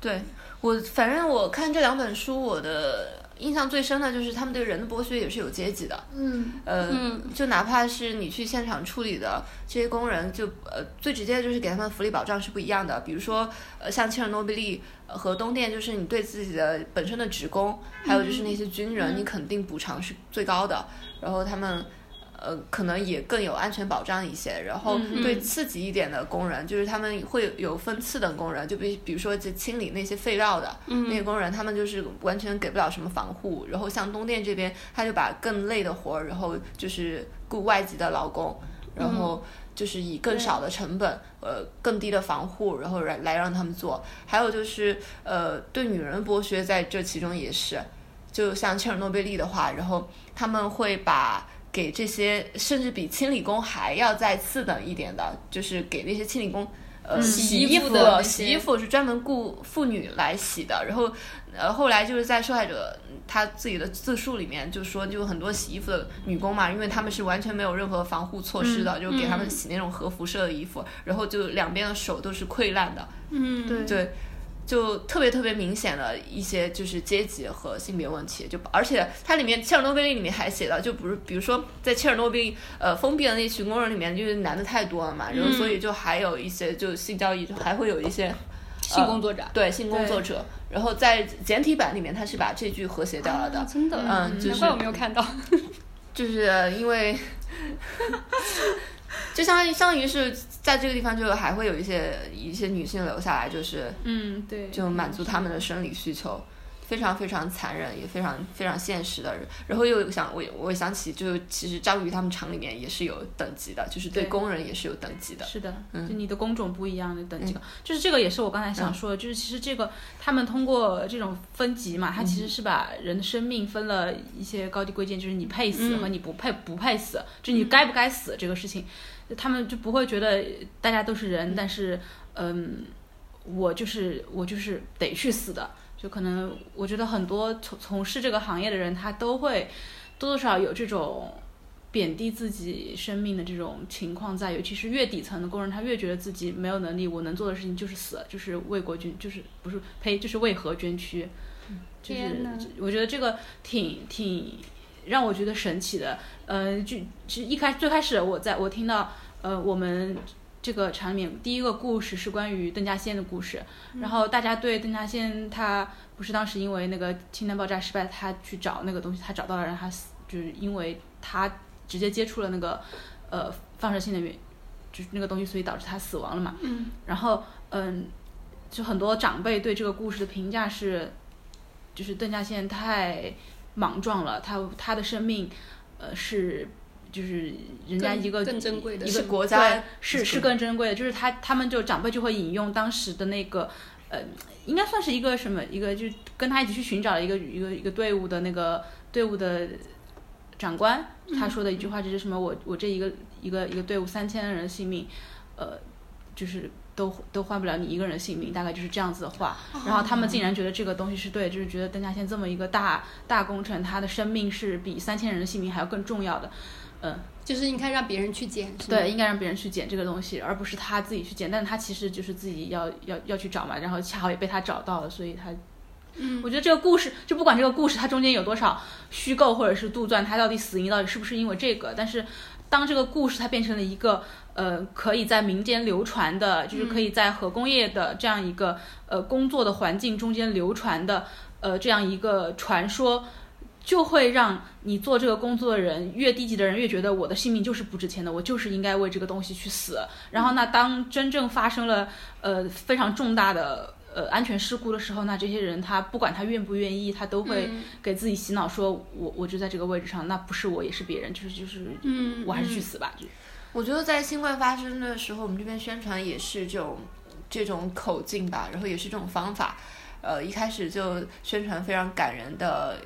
对我，反正我看这两本书，我的印象最深的就是他们对人的剥削也是有阶级的。嗯呃，嗯就哪怕是你去现场处理的这些工人，就呃最直接的就是给他们福利保障是不一样的。比如说，呃，像切尔诺贝利呃和东电，就是你对自己的本身的职工，还有就是那些军人，你肯定补偿是最高的。然后他们。呃，可能也更有安全保障一些。然后对次级一点的工人，就是他们会有分次等工人，就比比如说就清理那些废料的、那些工人，他们就是完全给不了什么防护。然后像东电这边，他就把更累的活儿，然后就是雇外籍的劳工，然后就是以更少的成本，呃，更低的防护，然后来来让他们做。还有就是呃，对女人剥削在这其中也是，就像切尔诺贝利的话，然后他们会把。给这些甚至比清理工还要再次等一点的，就是给那些清理工，呃，洗衣服的洗衣服是专门雇妇女来洗的。然后，呃，后来就是在受害者他自己的自述里面就说，就很多洗衣服的女工嘛，因为他们是完全没有任何防护措施的，就给他们洗那种核辐射的衣服，然后就两边的手都是溃烂的。嗯，对对，就特别特别明显的一些就是阶级和性别问题，就而且它里面切尔诺贝利里面还写到，就不是比如说在切尔诺贝利呃封闭的那群工人里面，就是男的太多了嘛，然后所以就还有一些就性交易，还会有一些性工作者。对性工作者，然后在简体版里面他是把这句和谐掉了的，啊真的，嗯就是难怪我没有看到。就是因为。就相当于相当于是在这个地方，就还会有一些一些女性留下来，就是嗯，对，就满足他们的生理需求，非常非常残忍，也非常非常现实的。然后又想我我想起，就其实章鱼他们厂里面也是有等级的，就是对对工人也是有等级的。是的，嗯就你的工种不一样的等级，就是这个也是我刚才想说的，就是其实这个他们通过这种分级嘛，它其实是把人的生命分了一些高低贵贱，就是你配死和你不配不配死，就你该不该死这个事情，他们就不会觉得大家都是人，但是嗯，我就是我就是得去死的，就可能我觉得很多从从事这个行业的人，他都会多多少少有这种。贬低自己生命的这种情况在，尤其是越底层的工人，他越觉得自己没有能力，我能做的事情就是死，就是为国捐，就是不是呸，就是为何捐躯，就是我觉得这个挺挺让我觉得神奇的。呃，就其实一开最开始我在我听到呃我们这个场里面第一个故事是关于邓稼先的故事，然后大家对邓稼先他不是当时因为那个氢弹爆炸失败，他去找那个东西，他找到了，让他死，就是因为他直接接触了那个呃放射性的原，就是那个东西，所以导致他死亡了嘛。嗯。然后嗯，就很多长辈对这个故事的评价是，就是邓稼先太莽撞了，他他的生命呃是。就是人家一个更珍贵的一个国家是是更珍贵的，就是他他们就长辈就会引用当时的那个呃，应该算是一个什么一个，就跟他一起去寻找的一个一个一个队伍的那个队伍的长官，他说的一句话就是什么我我这一个一个一个队伍三千人的性命，呃，就是都都换不了你一个人的性命，大概就是这样子的话。然后他们竟然觉得这个东西是对，就是觉得邓稼先这么一个大大工程，他的生命是比三千人的性命还要更重要的。嗯，就是应该让别人去捡，对，应该让别人去捡这个东西，而不是他自己去捡。但是他其实就是自己要要要去找嘛，然后恰好也被他找到了，所以他。嗯，我觉得这个故事就不管这个故事它中间有多少虚构或者是杜撰，它到底死因到底是不是因为这个？但是当这个故事它变成了一个呃可以在民间流传的，就是可以在核工业的这样一个呃工作的环境中间流传的呃这样一个传说。就会让你做这个工作的人越低级的人越觉得我的性命就是不值钱的，我就是应该为这个东西去死。然后那当真正发生了呃非常重大的呃安全事故的时候，那这些人他不管他愿不愿意，他都会给自己洗脑说，我我就在这个位置上，那不是我也是别人，就是就是，嗯我还是去死吧。就我觉得在新冠发生的时候，我们这边宣传也是这种这种口径吧，然后也是这种方法。呃，一开始就宣传非常感人的，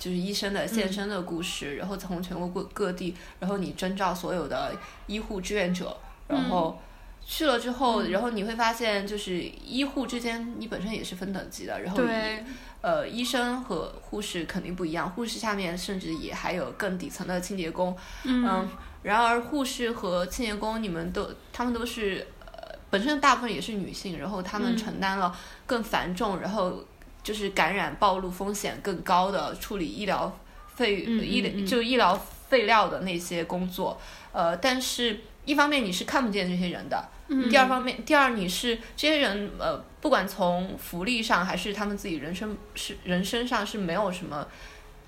就是医生的献身的故事，然后从全国各各地，然后你征召所有的医护志愿者，然后去了之后，然后你会发现，就是医护之间你本身也是分等级的，然后你，呃，医生和护士肯定不一样，护士下面甚至也还有更底层的清洁工，嗯，然而护士和清洁工，你们都他们都是呃，本身大部分也是女性，然后他们承担了更繁重，然后就是感染暴露风险更高的处理医疗废、嗯嗯医疗嗯就医疗废料的那些工作，呃，但是一方面你是看不见这些人的，嗯第二方面，第二你是这些人呃，不管从福利上还是他们自己人生是人身上是没有什么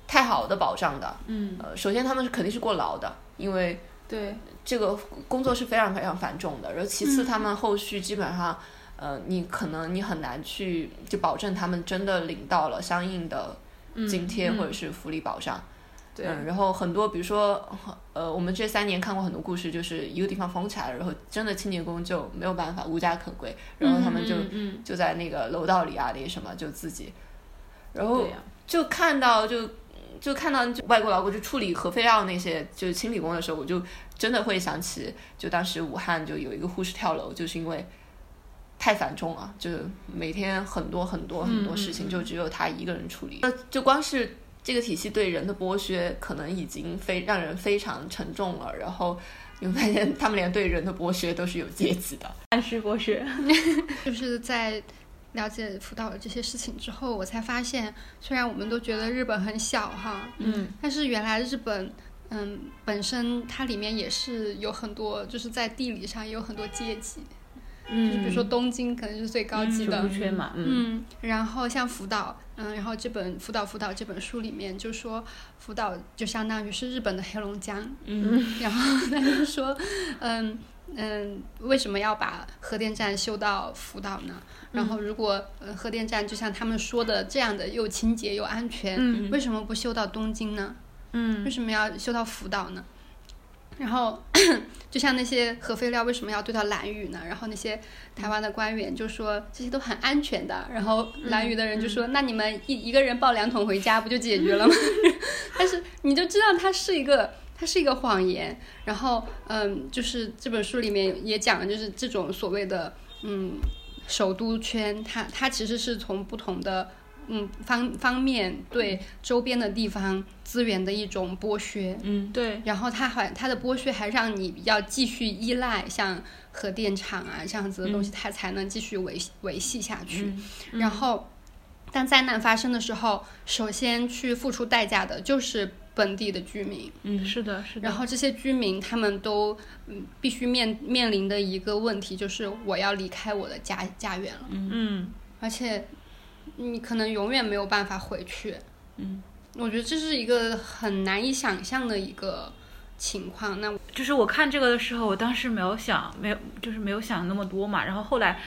太好的保障的。嗯，呃，首先他们是肯定是过劳的，因为对，这个工作是非常非常繁重的。然后其次，他们后续基本上，呃，你可能你很难去就保证他们真的领到了相应的津贴嗯。或者是福利保障。对。嗯，然后很多，比如说，呃，我们这三年看过很多故事，就是一个地方封起来了，然后真的清洁工就没有办法，无家可归，然后他们就、嗯嗯就在那个楼道里啊，那些什么，就自己，然后就看到就就看到就外国劳工就处理核废料那些就是清理工的时候，我就真的会想起，就当时武汉就有一个护士跳楼，就是因为太繁重了，就每天很多很多很多事情，就只有他一个人处理，那就光是。这个体系对人的剥削可能已经非让人非常沉重了，然后你会发现他们连对人的剥削都是有阶级的。暗示剥削，就是在了解辅导的这些事情之后，我才发现，虽然我们都觉得日本很小哈，嗯，但是原来日本，嗯，本身它里面也是有很多，就是在地理上也有很多阶级，就是比如说东京可能是最高级的，不缺嘛，嗯嗯，然后像福岛，嗯，然后这本《福岛福岛》这本书里面就说，福岛就相当于是日本的黑龙江，嗯，然后他就说，嗯嗯，为什么要把核电站修到福岛呢？然后如果呃核电站就像他们说的这样的又清洁又安全，嗯为什么不修到东京呢？嗯为什么要修到福岛呢？然后，就像那些核废料为什么要堆到兰屿呢？然后那些台湾的官员就说这些都很安全的。然后兰屿的人就说：“那你们一一个人抱两桶回家不就解决了吗？” 但是你就知道它是一个它是一个谎言。然后，嗯，就是这本书里面也讲了，就是这种所谓的嗯首都圈，它它其实是从不同的。嗯，方方面对周边的地方资源的一种剥削，嗯，对，然后它还它的剥削还让你要继续依赖像核电厂啊这样子的东西，它才能继续维维系下去。然后，当灾难发生的时候，首先去付出代价的就是本地的居民。嗯，是的，是的，然后这些居民他们都嗯必须面面临的一个问题就是我要离开我的家家园了，嗯。而且你可能永远没有办法回去。嗯，我觉得这是一个很难以想象的一个情况。那就是我看这个的时候，我当时没有想，没有，就是没有想那么多嘛。然后后来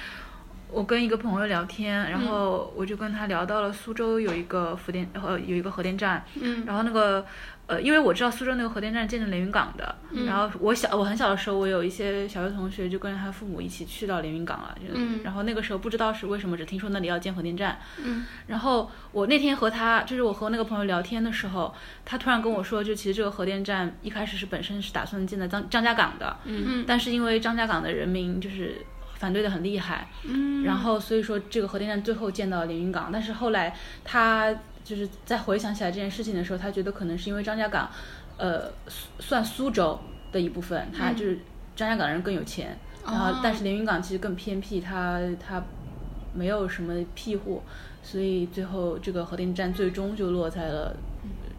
我跟一个朋友聊天，然后我就跟他聊到了苏州有一个福电，呃，有一个核电站，嗯然后那个。呃，因为我知道苏州那个核电站建在连云港的，然后我小我很小的时候，我有一些小学同学就跟着他父母一起去到连云港了，就嗯。然后那个时候不知道是为什么，只听说那里要建核电站，嗯，然后我那天和他，就是我和那个朋友聊天的时候，他突然跟我说，就其实这个核电站一开始是本身是打算建在张张家港的，嗯。但是因为张家港的人民就是。反反对的很厉害，嗯，然后所以说这个核电站最后建到连云港，但是后来他就是在回想起来这件事情的时候，他觉得可能是因为张家港，呃，算苏州的一部分，他就是张家港人更有钱，然后但是连云港其实更偏僻，它它没有什么庇护，所以最后这个核电站最终就落在了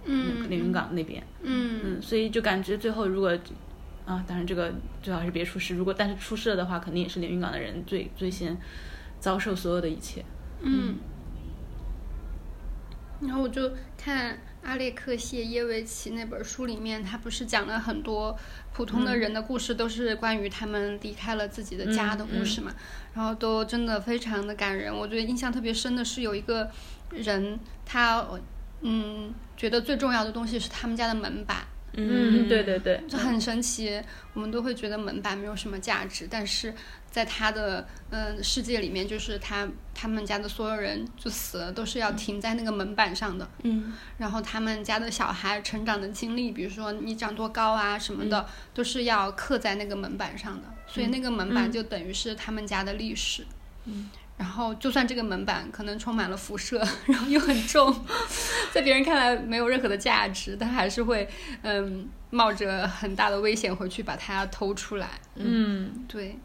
嗯连云港那边，嗯。嗯，所以就感觉最后如果啊，当然这个最好还是别出事，如果但是出事了的话，肯定也是连云港的人最最先遭受所有的一切。嗯，然后我就看阿列克谢耶维奇那本书里面，他不是讲了很多普通的人的故事，都是关于他们离开了自己的家的故事嘛，然后都真的非常的感人。我觉得印象特别深的是有一个人，他嗯觉得最重要的东西是他们家的门板。嗯，对对对，就很神奇。我们都会觉得门板没有什么价值，但是在他的嗯、呃世界里面，就是他他们家的所有人就死了，都是要停在那个门板上的。嗯，然后他们家的小孩成长的经历，比如说你长多高啊什么的，都是要刻在那个门板上的。所以那个门板就等于是他们家的历史。嗯。然后，就算这个门板可能充满了辐射，然后又很重，在别人看来没有任何的价值，但还是会，嗯，冒着很大的危险回去把它偷出来。嗯，对，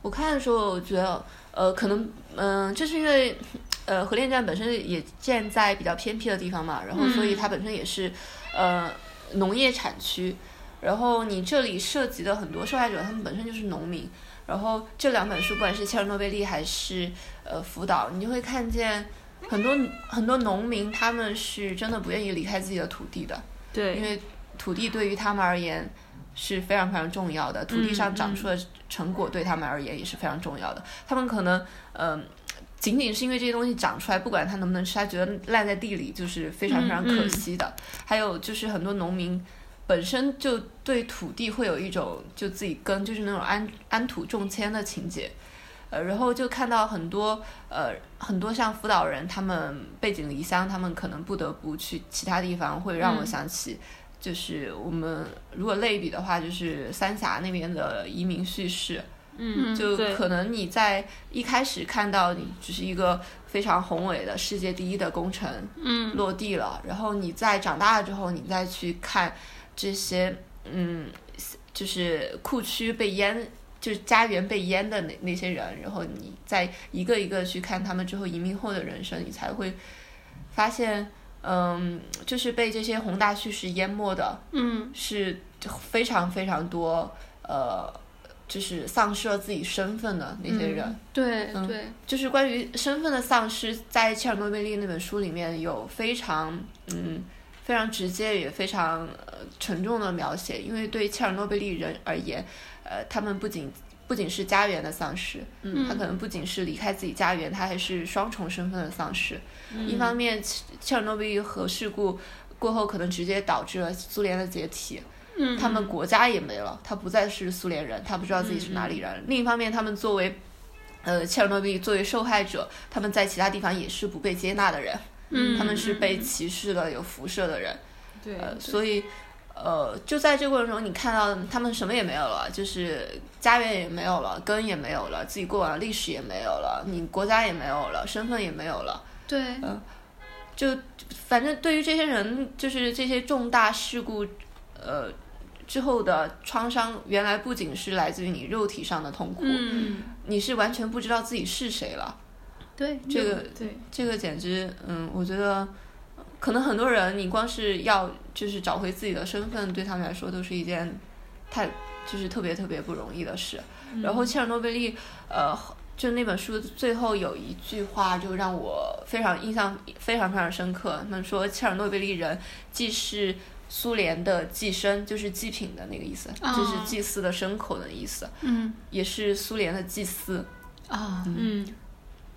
我看的时候，我觉得，呃，可能，嗯、这是因为，呃，核电站本身也建在比较偏僻的地方嘛，然后所以它本身也是，呃，农业产区，然后你这里涉及的很多受害者，他们本身就是农民。然后这两本书，不管是切尔诺贝利还是呃福岛，你就会看见很多很多农民，他们是真的不愿意离开自己的土地的，对，因为土地对于他们而言是非常非常重要的，土地上长出的成果对他们而言也是非常重要的。他们可能嗯、呃仅仅是因为这些东西长出来，不管它能不能吃，他觉得烂在地里就是非常非常可惜的。还有就是很多农民。本身就对土地会有一种就自己耕，就是那种安安土重迁的情节，呃，然后就看到很多呃很多像辅导人，他们背井离乡，他们可能不得不去其他地方，会让我想起，就是我们如果类比的话，就是三峡那边的移民叙事，嗯，就可能你在一开始看到你只是一个非常宏伟的世界第一的工程，嗯，落地了，然后你在长大了之后，你再去看。这些嗯，就是库区被淹，就是家园被淹的那那些人，然后你再一个一个去看他们之后移民后的人生，你才会发现，嗯，就是被这些宏大叙事淹没的，嗯，是非常非常多，呃，就是丧失了自己身份的那些人。对嗯对，就是关于身份的丧失，在切尔诺贝利那本书里面有非常嗯。非常直接也非常呃沉重的描写，因为对切尔诺贝利人而言，呃，他们不仅不仅是家园的丧失，嗯他可能不仅是离开自己家园，他还是双重身份的丧失。嗯一方面，切切尔诺贝利核事故过后，可能直接导致了苏联的解体，嗯，他们国家也没了，他不再是苏联人，他不知道自己是哪里人。另一方面，他们作为呃切尔诺贝利作为受害者，他们在其他地方也是不被接纳的人。嗯，他们是被歧视的、有辐射的人，对，呃，所以，呃，就在这过程中，你看到他们什么也没有了，就是家园也没有了，根也没有了，自己过往的历史也没有了，你国家也没有了，身份也没有了，对，就反正对于这些人，就是这些重大事故，呃。之后的创伤，原来不仅是来自于你肉体上的痛苦，嗯，你是完全不知道自己是谁了。对，这个对，这个简直，嗯，我觉得可能很多人，你光是要就是找回自己的身份，对他们来说都是一件太就是特别特别不容易的事。然后切尔诺贝利，呃，就那本书最后有一句话，就让我非常印象非常非常深刻。他们说切尔诺贝利人既是苏联的寄生，就是祭品的那个意思，哦就是祭祀的牲口的意思，嗯也是苏联的祭司。啊，嗯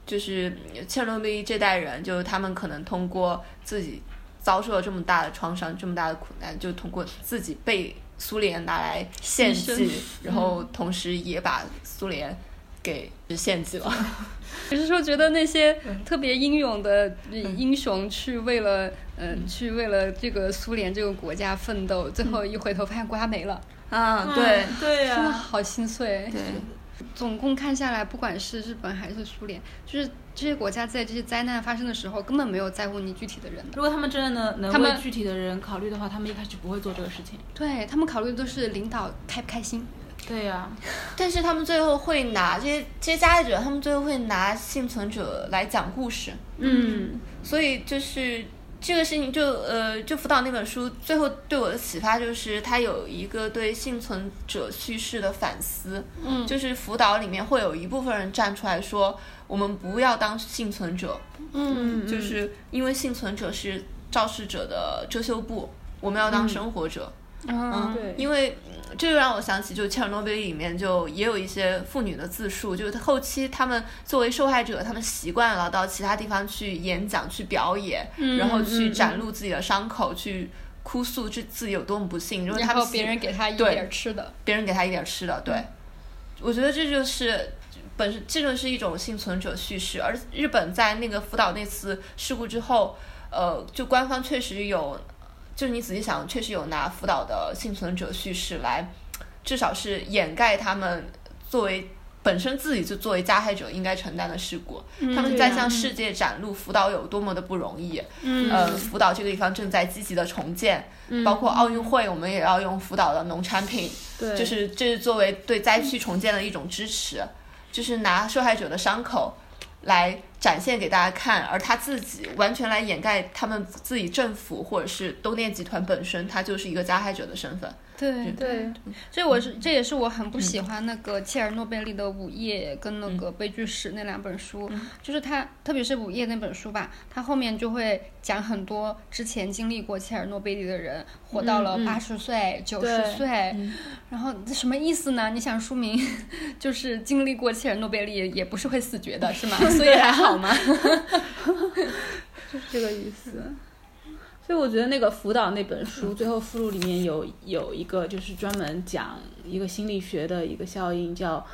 就是切尔诺贝利这代人，就是他们可能通过自己遭受了这么大的创伤、这么大的苦难，就通过自己被苏联拿来献祭，然后同时也把苏联给献祭了。只是说觉得那些特别英勇的英雄去为了，嗯、去为了这个苏联这个国家奋斗，最后一回头发现国家没了，啊，对对呀真的，好心碎。对，总共看下来，不管是日本还是苏联，就是这些国家在这些灾难发生的时候，根本没有在乎你具体的人的。如果他们真的能能他们为具体的人考虑的话，他们一开始不会做这个事情。对他们考虑的都是领导开不开心。对呀、但是他们最后会拿这些这些加害者，他们最后会拿幸存者来讲故事，嗯所以就是这个事情就呃，就辅导那本书最后对我的启发就是，它有一个对幸存者叙事的反思，嗯就是辅导里面会有一部分人站出来说，我们不要当幸存者，嗯就是因为幸存者是肇事者的遮羞布，我们要当生活者。嗯对。因为嗯这就让我想起，就切尔诺贝利里面就也有一些妇女的自述，就是后期他们作为受害者，他们习惯了到其他地方去演讲、去表演，然后去展露自己的伤口，去哭诉这自己有多么不幸，然他们别人给他一对点吃的。别人给他一点吃的，对，我觉得这就是本身这就是一种幸存者叙事，而日本在那个福岛那次事故之后，呃，就官方确实有，就是你仔细想，确实有拿福岛的幸存者叙事来，至少是掩盖他们作为。本身自己就作为加害者应该承担的事故，他们在向世界展露福岛有多么的不容易。嗯呃，福岛这个地方正在积极的重建，包括奥运会，我们也要用福岛的农产品。对，就是这是作为对灾区重建的一种支持，就是拿受害者的伤口来展现给大家看，而他自己完全来掩盖他们自己政府或者是东电集团本身，他就是一个加害者的身份。对对，这我是这也是我很不喜欢那个切尔诺贝利的《午夜》跟那个《悲剧史》那两本书，就是他特别是《午夜》那本书吧，他后面就会讲很多之前经历过切尔诺贝利的人活到了八十岁、九对十岁，然后这什么意思呢？你想说明 就是经历过切尔诺贝利也不是会死绝的，是吗？所以还好吗？就是这个意思。所以我觉得那个辅导那本书最后附录里面有有一个就是专门讲一个心理学的一个效应，叫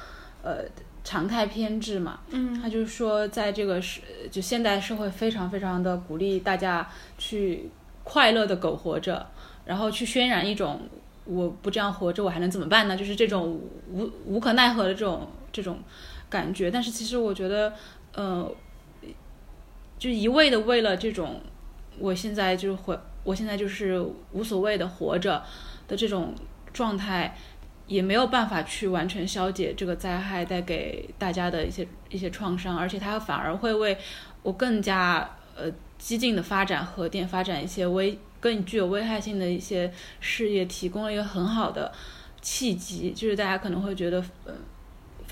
呃常态偏执嘛。嗯他就是说，在这个是就现代社会非常非常的鼓励大家去快乐的苟活着，然后去渲染一种我不这样活着我还能怎么办呢？就是这种无无可奈何的这种这种感觉。但是其实我觉得，呃，就一味的为了这种我现在就是活，我现在就是无所谓的活着的这种状态。也没有办法去完全消解这个灾害带给大家的一些一些创伤，而且它反而会为我更加呃激进的发展核电、发展一些危更具有危害性的一些事业提供了一个很好的契机。就是大家可能会觉得，呃，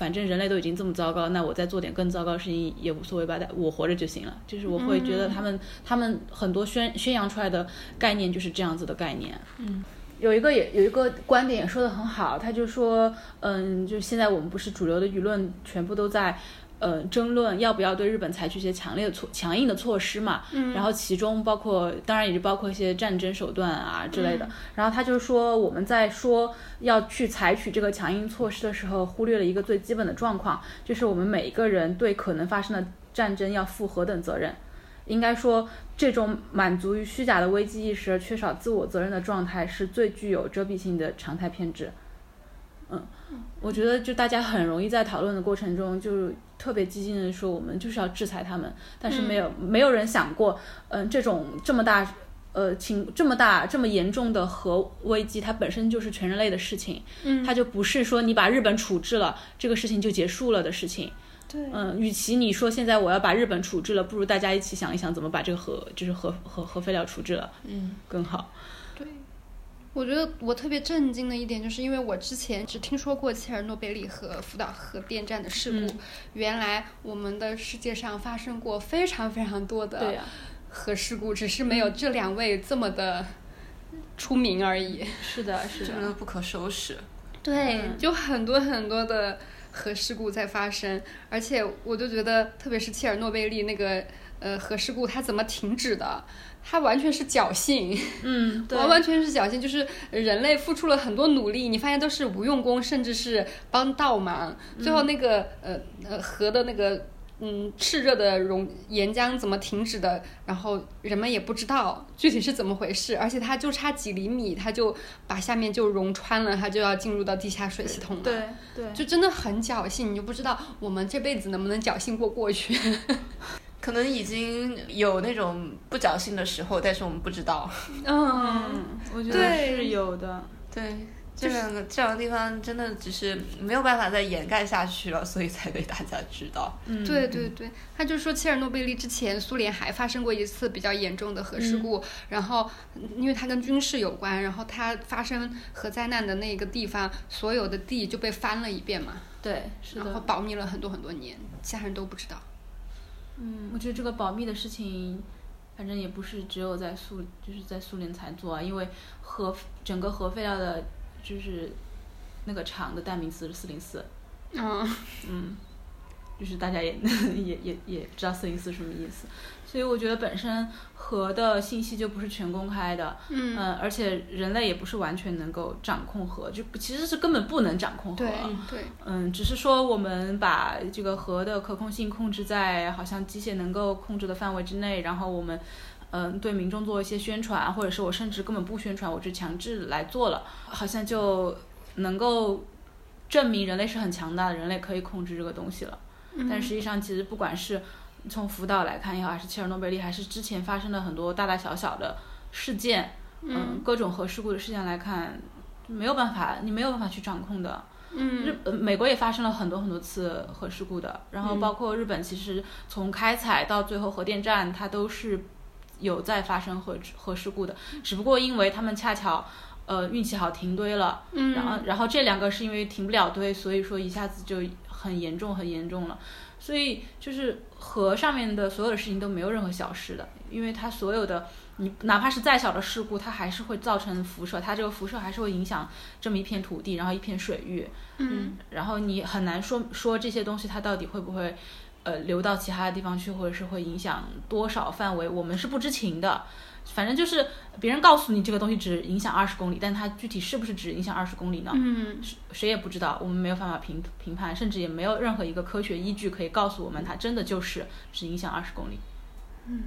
反正人类都已经这么糟糕，那我再做点更糟糕的事情也无所谓吧，但我活着就行了。就是我会觉得他们、他们很多宣宣扬出来的概念就是这样子的概念。嗯。有一个也有一个观点也说的很好，他就说，嗯，就现在我们不是主流的舆论全部都在，呃，争论要不要对日本采取一些强烈的措强硬的措施嘛，嗯，然后其中包括当然也就包括一些战争手段啊之类的，然后他就说我们在说要去采取这个强硬措施的时候，忽略了一个最基本的状况，就是我们每一个人对可能发生的战争要负何等责任。应该说，这种满足于虚假的危机意识而缺少自我责任的状态，是最具有遮蔽性的常态偏执。嗯，我觉得就大家很容易在讨论的过程中，就特别激进的说，我们就是要制裁他们，但是没有、没有人想过，嗯、这种这么大。呃，情这么大这么严重的核危机，它本身就是全人类的事情，嗯它就不是说你把日本处置了，这个事情就结束了的事情。对，嗯，与其你说现在我要把日本处置了，不如大家一起想一想怎么把这个核就是核核核废料处置了，嗯，更好。对，我觉得我特别震惊的一点，就是因为我之前只听说过切尔诺贝利和福岛核电站的事故，嗯原来我们的世界上发生过非常非常多的、核事故，只是没有这两位这么的出名而已。是的，是的，真的不可收拾。对，嗯就很多很多的核事故在发生，而且我就觉得，特别是切尔诺贝利那个呃核事故，它怎么停止的？它完全是侥幸。嗯，对，完完全是侥幸，就是人类付出了很多努力，你发现都是无用功，甚至是帮倒忙。最后那个、呃呃核的那个嗯，炽热的熔岩浆怎么停止的？然后人们也不知道具体是怎么回事，而且它就差几厘米，它就把下面就融穿了，它就要进入到地下水系统了。对对，就真的很侥幸，你就不知道我们这辈子能不能侥幸过过去。可能已经有那种不侥幸的时候，但是我们不知道。嗯，我觉得是有的。对，这两个这两个地方真的只是没有办法再掩盖下去了，所以才被大家知道。嗯，对对对，他就说切尔诺贝利之前，苏联还发生过一次比较严重的核事故，然后因为它跟军事有关，然后它发生核灾难的那个地方，所有的地就被翻了一遍嘛。对，是的。然后保密了很多很多年，其他人都不知道。嗯，我觉得这个保密的事情，反正也不是只有在苏，就是在苏联才做啊。因为核整个核废料的，就是那个厂的代名词是四零四。嗯嗯，就是大家也 也也也知道四零四什么意思。所以我觉得本身核的信息就不是全公开的，嗯，而且人类也不是完全能够掌控核，就其实是根本不能掌控核，对对，嗯，只是说我们把这个核的可控性控制在好像机械能够控制的范围之内，然后我们，嗯，对民众做一些宣传，或者是我甚至根本不宣传，我就强制来做了，好像就能够证明人类是很强大的，人类可以控制这个东西了，但实际上其实不管是。从福岛来看也好，还是切尔诺贝利，还是之前发生的很多大大小小的事件，嗯，各种核事故的事件来看，没有办法，你没有办法去掌控的。嗯，日美国也发生了很多很多次核事故的，然后包括日本，其实从开采到最后核电站，它都是有在发生核核事故的，只不过因为他们恰巧呃运气好停堆了，嗯，然后然后这两个是因为停不了堆，所以说一下子就很严重很严重了。所以就是核上面的所有的事情都没有任何小事的，因为它所有的你哪怕是再小的事故，它还是会造成辐射，它这个辐射还是会影响这么一片土地，然后一片水域，嗯，然后你很难说说这些东西它到底会不会呃流到其他的地方去，或者是会影响多少范围，我们是不知情的。反正就是别人告诉你这个东西只影响二十公里，但它具体是不是只影响二十公里呢？嗯，谁也不知道，我们没有办法评评判，甚至也没有任何一个科学依据可以告诉我们它真的就是只影响二十公里。嗯，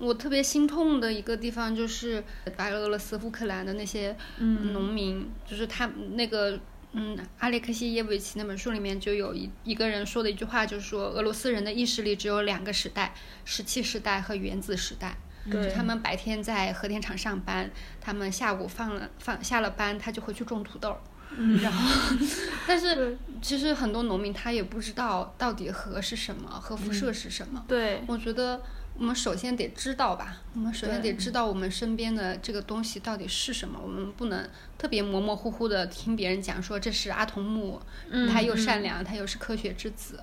我特别心痛的一个地方就是白俄罗斯、乌克兰的那些农民，就是他那个嗯，阿列克谢耶维奇那本书里面就有一一个人说的一句话，就是说俄罗斯人的意识里只有两个时代：石器时代和原子时代。对，他们白天在核电厂上班，他们下午放了放下了班，他就回去种土豆。嗯，然后，但是其实很多农民他也不知道到底核是什么，核辐射是什么。对，我觉得我们首先得知道吧，我们首先得知道我们身边的这个东西到底是什么，我们不能特别模模糊糊的听别人讲说这是阿童木，他又善良，他又是科学之子。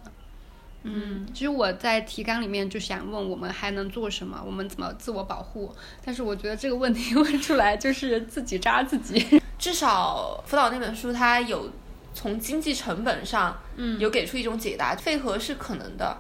嗯，其实我在提纲里面就想问我们还能做什么，我们怎么自我保护？但是我觉得这个问题问出来就是自己扎自己。至少辅导那本书它有从经济成本上，嗯，有给出一种解答，废核是可能的。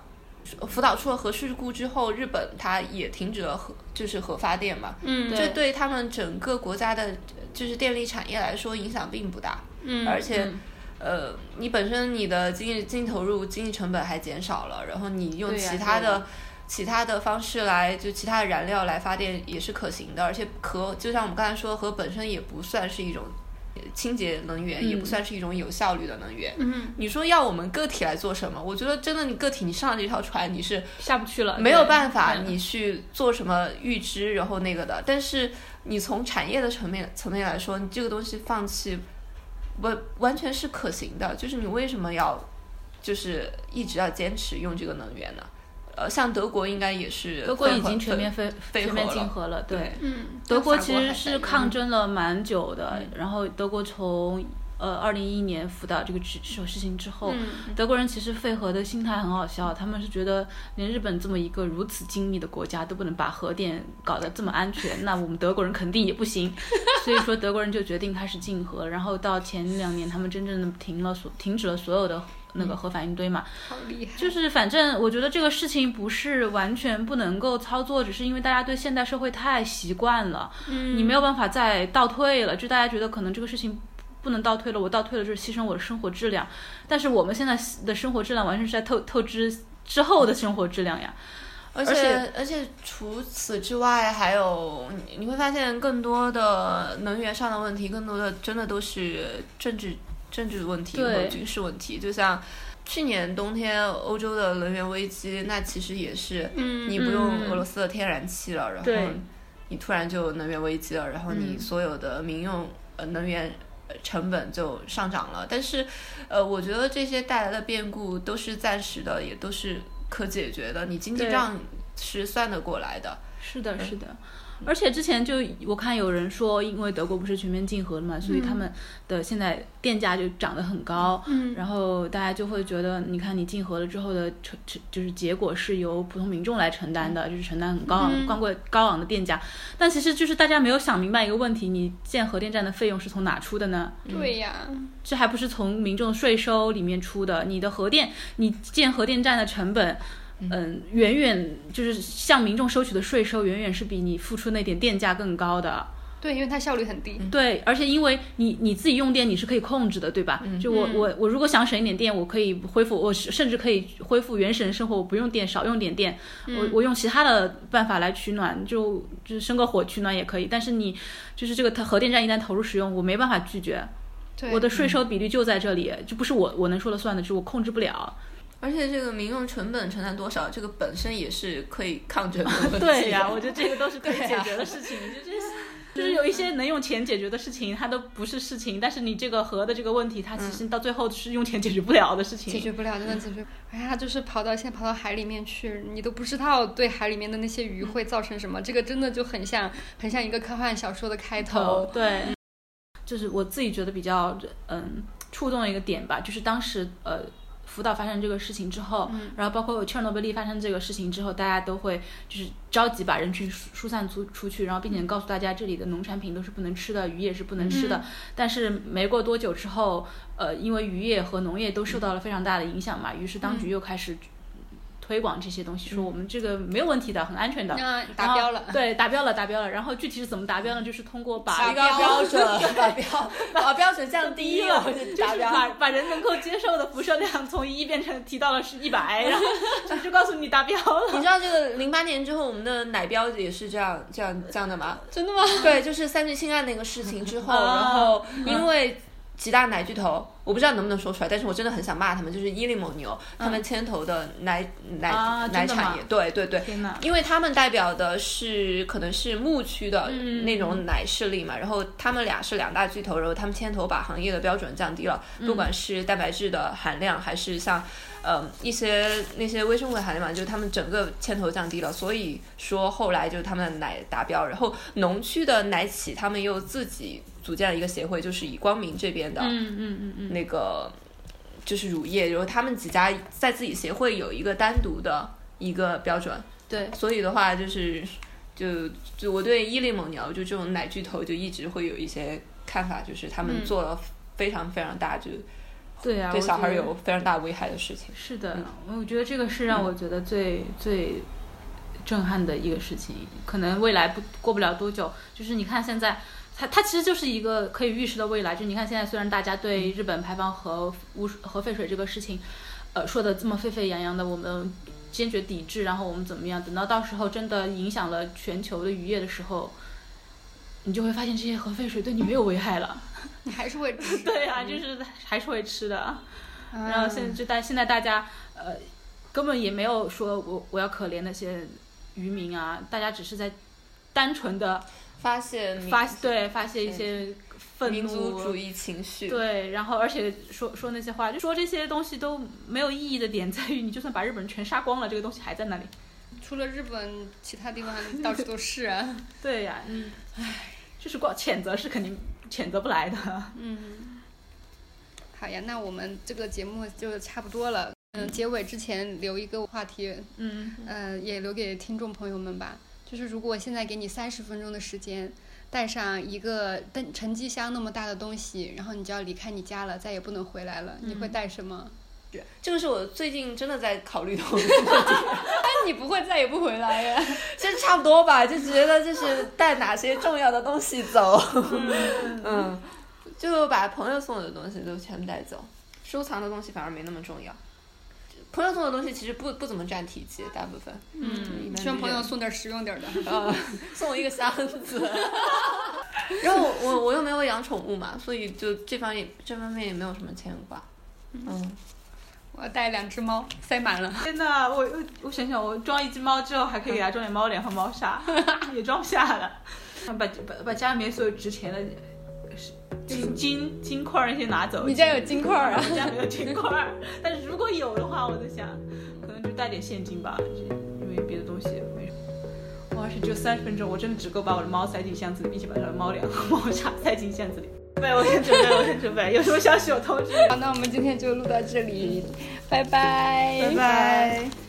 福岛出了核事故之后，日本它也停止了核，就是核发电嘛，嗯，这对他们整个国家的，就是电力产业来说影响并不大，嗯，而且。呃，你本身你的经济经济投入、经济成本还减少了，然后你用其他的其他的方式来，就其他的燃料来发电也是可行的，而且核就像我们刚才说，核本身也不算是一种清洁能源，也不算是一种有效率的能源。嗯，你说要我们个体来做什么？我觉得真的，你个体你上了这条船，你是下不去了，没有办法你去做什么预知，然后那个的。但是你从产业的层面层面来说，你这个东西放弃。完完全是可行的，就是你为什么要，就是一直要坚持用这个能源呢？呃，像德国应该也是，德国已经全面废全面禁核了，对，嗯，德国其实是抗争了蛮久的，然后德国从。呃，二零一一年福岛这个事这种事情之后，德国人其实废核的心态很好笑，他们是觉得连日本这么一个如此精密的国家都不能把核电搞得这么安全，那我们德国人肯定也不行。所以说德国人就决定开始禁核，然后到前两年他们真正的停了所停止了所有的那个核反应堆嘛。好厉害！就是反正我觉得这个事情不是完全不能够操作，只是因为大家对现代社会太习惯了，嗯，你没有办法再倒退了，就大家觉得可能这个事情。不能倒退了，我倒退了就是牺牲我的生活质量。但是我们现在的生活质量完全是在透透支之后的生活质量呀。而且而且除此之外，还有你你会发现更多的能源上的问题，更多的真的都是政治政治问题和军事问题。就像去年冬天欧洲的能源危机，那其实也是你不用俄罗斯的天然气了，然后你突然就能源危机了，然后你所有的民用呃能源成本就上涨了。但是呃，我觉得这些带来的变故都是暂时的，也都是。可解决的，你经济账是算得过来的。是的，是的。而且之前就我看有人说，因为德国不是全面禁核了嘛，所以他们的现在电价就涨得很高。嗯。然后大家就会觉得，你看你禁核了之后的成成就是结果是由普通民众来承担的，就是承担很高昂、高贵、高昂的电价。但其实就是大家没有想明白一个问题：你建核电站的费用是从哪出的呢？对呀。这还不是从民众税收里面出的？你的核电，你建核电站的成本。嗯，远远就是向民众收取的税收，远远是比你付出那点电价更高的。对，因为它效率很低。对，而且因为你你自己用电你是可以控制的，对吧？就我我我如果想省一点电，我可以恢复，我甚至可以恢复原始人生活，我不用电，少用点电，我我用其他的办法来取暖，就就生个火取暖也可以。但是你就是这个核电站一旦投入使用，我没办法拒绝，我的税收比例就在这里，就不是我我能说了算的，就是我控制不了。而且这个民用成本承担多少，这个本身也是可以抗争的。对呀，我觉得这个都是可以解决的事情。就就是就是有一些能用钱解决的事情，它都不是事情。但是你这个核的这个问题，它其实到最后是用钱解决不了的事情。解决不了，真的解决。哎呀，就是跑到现在跑到海里面去，你都不知道对海里面的那些鱼会造成什么。这个真的就很像很像一个科幻小说的开头。对，就是我自己觉得比较嗯触动的一个点吧，就是当时呃。福岛发生这个事情之后，然后包括切尔诺贝利发生这个事情之后，大家都会就是着急把人群疏散出出去，然后并且告诉大家这里的农产品都是不能吃的，鱼也是不能吃的。但是没过多久之后，呃，因为渔业和农业都受到了非常大的影响嘛，于是当局又开始。推广这些东西，说我们这个没有问题的，很安全的，达标了。对，达标了，达标了。然后具体是怎么达标呢？就是通过把一个标准，把标把标准降低了，就是把把人能够接受的辐射量从一变成提到了是一百，然后就就告诉你达标了。你知道这个零八年之后，我们的奶标也是这样这样这样的吗？真的吗？对，就是三聚氰胺那个事情之后，然后因为。几大奶巨头，我不知道能不能说出来，但是我真的很想骂他们，就是伊利蒙牛，他们牵头的奶奶奶产业，对对对，因为他们代表的是可能是牧区的那种奶势力嘛，然后他们俩是两大巨头，然后他们牵头把行业的标准降低了，不管是蛋白质的含量，还是像呃一些那些微生物的含量嘛，就是他们整个牵头降低了，所以说后来就是他们的奶达标，然后农区的奶企他们又自己。组建了一个协会，就是以光明这边的，嗯嗯嗯嗯，那个就是乳业，然后他们几家在自己协会有一个单独的一个标准，对，所以的话就是，就就我对伊利蒙牛就这种奶巨头就一直会有一些看法，就是他们做了非常非常大，就对啊，对小孩有非常大危害的事情。是的，我觉得这个是让我觉得最最震撼的一个事情，可能未来不过不了多久，就是你看现在。它它其实就是一个可以预示的未来，就你看现在虽然大家对日本排放核污核废水这个事情，呃说的这么沸沸扬扬的，我们坚决抵制，然后我们怎么样？等到到时候真的影响了全球的渔业的时候，你就会发现这些核废水对你没有危害了，你还是会吃。对呀，就是还是会吃的。然后现在就大现在大家呃根本也没有说我我要可怜那些渔民啊，大家只是在单纯的。发泄发对发泄一些愤怒民族主义情绪对，然后而且说说那些话，就说这些东西都没有意义的点在于，你就算把日本人全杀光了，这个东西还在那里。除了日本，其他地方到处都是啊。对呀，嗯，唉，就是光谴责是肯定谴责不来的。嗯，好呀，那我们这个节目就差不多了。嗯，结尾之前留一个话题，嗯，呃，也留给听众朋友们吧。就是如果现在给你三十分钟的时间，带上一个登沉积箱那么大的东西，然后你就要离开你家了，再也不能回来了，你会带什么？这个是我最近真的在考虑的问题。但你不会再也不回来呀？其实差不多吧，就觉得就是带哪些重要的东西走。嗯，就把朋友送我的东西都全部带走，收藏的东西反而没那么重要。朋友送的东西其实不不怎么占体积，大部分。嗯，希望朋友送点实用点的。呃，送我一个箱子。然后我我又没有养宠物嘛，所以就这方面这方面也没有什么牵挂。嗯，我要带两只猫，塞满了。天呐，我我我想想，我装一只猫之后，还可以给它装点猫粮和猫砂，也装不下了。把把把家里面所有值钱的金金金块儿那些拿走。你家有金块儿啊？我家没有金块儿，但是如果有的话，我在想，可能就带点现金吧，因为别的东西没什么。我要是只有三十分钟，我真的只够把我的猫塞进箱子里，并且把它的猫粮和猫砂塞进箱子里。对，我先准备，我先准备，有什么消息我通知。好，那我们今天就录到这里，拜拜，拜拜。